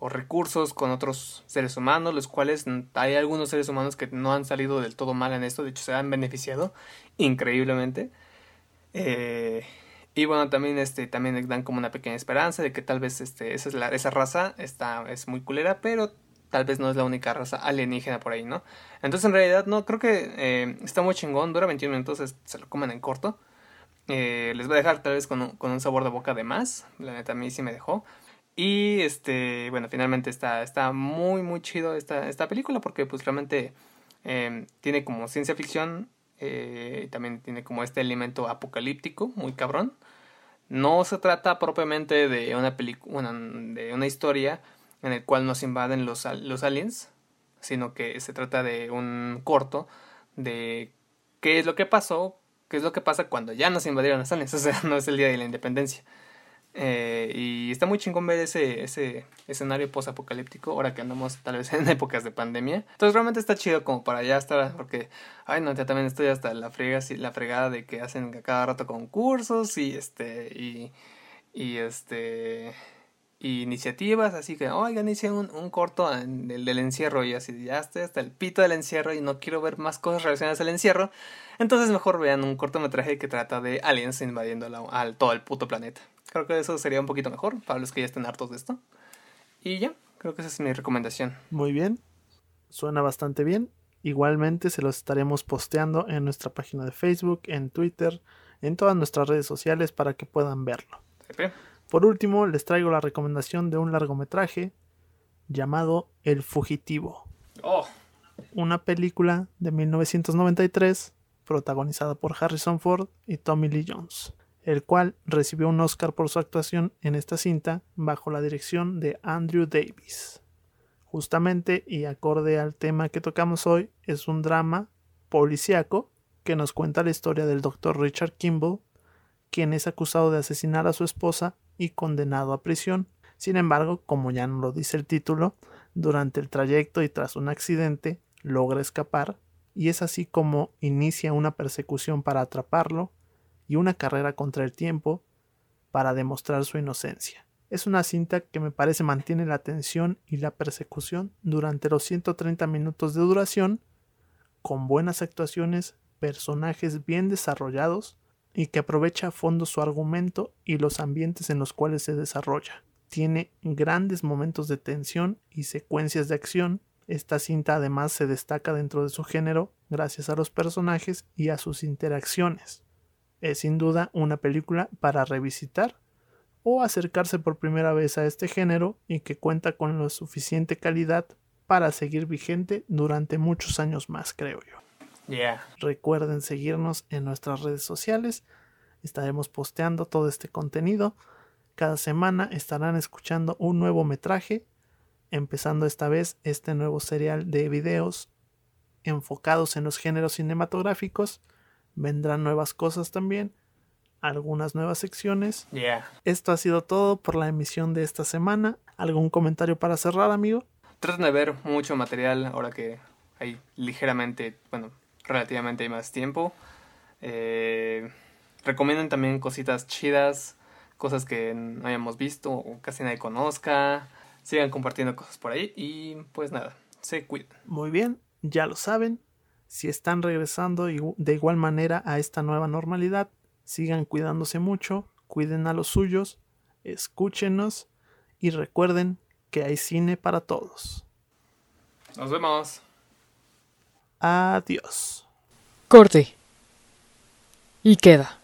recursos con otros seres humanos, los cuales hay algunos seres humanos que no han salido del todo mal en esto, de hecho se han beneficiado increíblemente. Eh, y bueno, también este también dan como una pequeña esperanza de que tal vez este esa es la esa raza está es muy culera, pero tal vez no es la única raza alienígena por ahí, ¿no? Entonces en realidad no, creo que eh, está muy chingón, dura 21 minutos, se lo comen en corto. Eh, les voy a dejar tal vez con un, con un sabor de boca de más, la neta a mí sí me dejó. Y este, bueno, finalmente está, está muy muy chido esta, esta película porque pues realmente eh, tiene como ciencia ficción, eh, también tiene como este elemento apocalíptico, muy cabrón. No se trata propiamente de una película, de una historia en el cual nos invaden los, los aliens, sino que se trata de un corto de qué es lo que pasó, qué es lo que pasa cuando ya nos invadieron los aliens, (laughs) o sea, no es el día de la independencia. Eh, y está muy chingón ver ese, ese escenario post-apocalíptico, ahora que andamos tal vez (laughs) en épocas de pandemia. Entonces realmente está chido como para ya estar, porque, ay no, ya también estoy hasta la frega, la fregada de que hacen cada rato concursos y este, y, este, y iniciativas, así que, oigan, hice un, un corto en- del, del encierro y así, ya estoy hasta el pito del encierro y no quiero ver más cosas relacionadas al encierro. Entonces mejor vean un cortometraje que trata de aliens invadiendo al todo el puto planeta. Creo que eso sería un poquito mejor para los que ya estén hartos de esto. Y ya, creo que esa es mi recomendación. Muy bien. Suena bastante bien. Igualmente se los estaremos posteando en nuestra página de Facebook, en Twitter, en todas nuestras redes sociales para que puedan verlo. Por último, les traigo la recomendación de un largometraje llamado El Fugitivo, Oh, una película de 1993 protagonizada por Harrison Ford y Tommy Lee Jones. El cual recibió un Oscar por su actuación en esta cinta bajo la dirección de Andrew Davis. Justamente y acorde al tema que tocamos hoy, es un drama policíaco que nos cuenta la historia del Dr. Richard Kimball, quien es acusado de asesinar a su esposa y condenado a prisión. Sin embargo, como ya nos lo dice el título, durante el trayecto y tras un accidente logra escapar y es así como inicia una persecución para atraparlo y una carrera contra el tiempo para demostrar su inocencia. Es una cinta que me parece mantiene la tensión y la persecución durante los 130 minutos de duración, con buenas actuaciones, personajes bien desarrollados y que aprovecha a fondo su argumento y los ambientes en los cuales se desarrolla. Tiene grandes momentos de tensión y secuencias de acción. Esta cinta además se destaca dentro de su género gracias a los personajes y a sus interacciones. Es sin duda una película para revisitar o acercarse por primera vez a este género y que cuenta con la suficiente calidad para seguir vigente durante muchos años más, creo yo. Yeah. Recuerden seguirnos en nuestras redes sociales. Estaremos posteando todo este contenido. Cada semana estarán escuchando un nuevo metraje, empezando esta vez este nuevo serial de videos enfocados en los géneros cinematográficos. Vendrán nuevas cosas también, algunas nuevas secciones. Yeah. Esto ha sido todo por la emisión de esta semana. ¿Algún comentario para cerrar, amigo? Traten de ver mucho material ahora que hay ligeramente, bueno, relativamente hay más tiempo. Eh, recomienden también cositas chidas, cosas que no hayamos visto o casi nadie conozca. Sigan compartiendo cosas por ahí y pues nada, se cuiden. Muy bien, ya lo saben. Si están regresando de igual manera a esta nueva normalidad, sigan cuidándose mucho, cuiden a los suyos, escúchenos y recuerden que hay cine para todos. Nos vemos. Adiós. Corte. Y queda.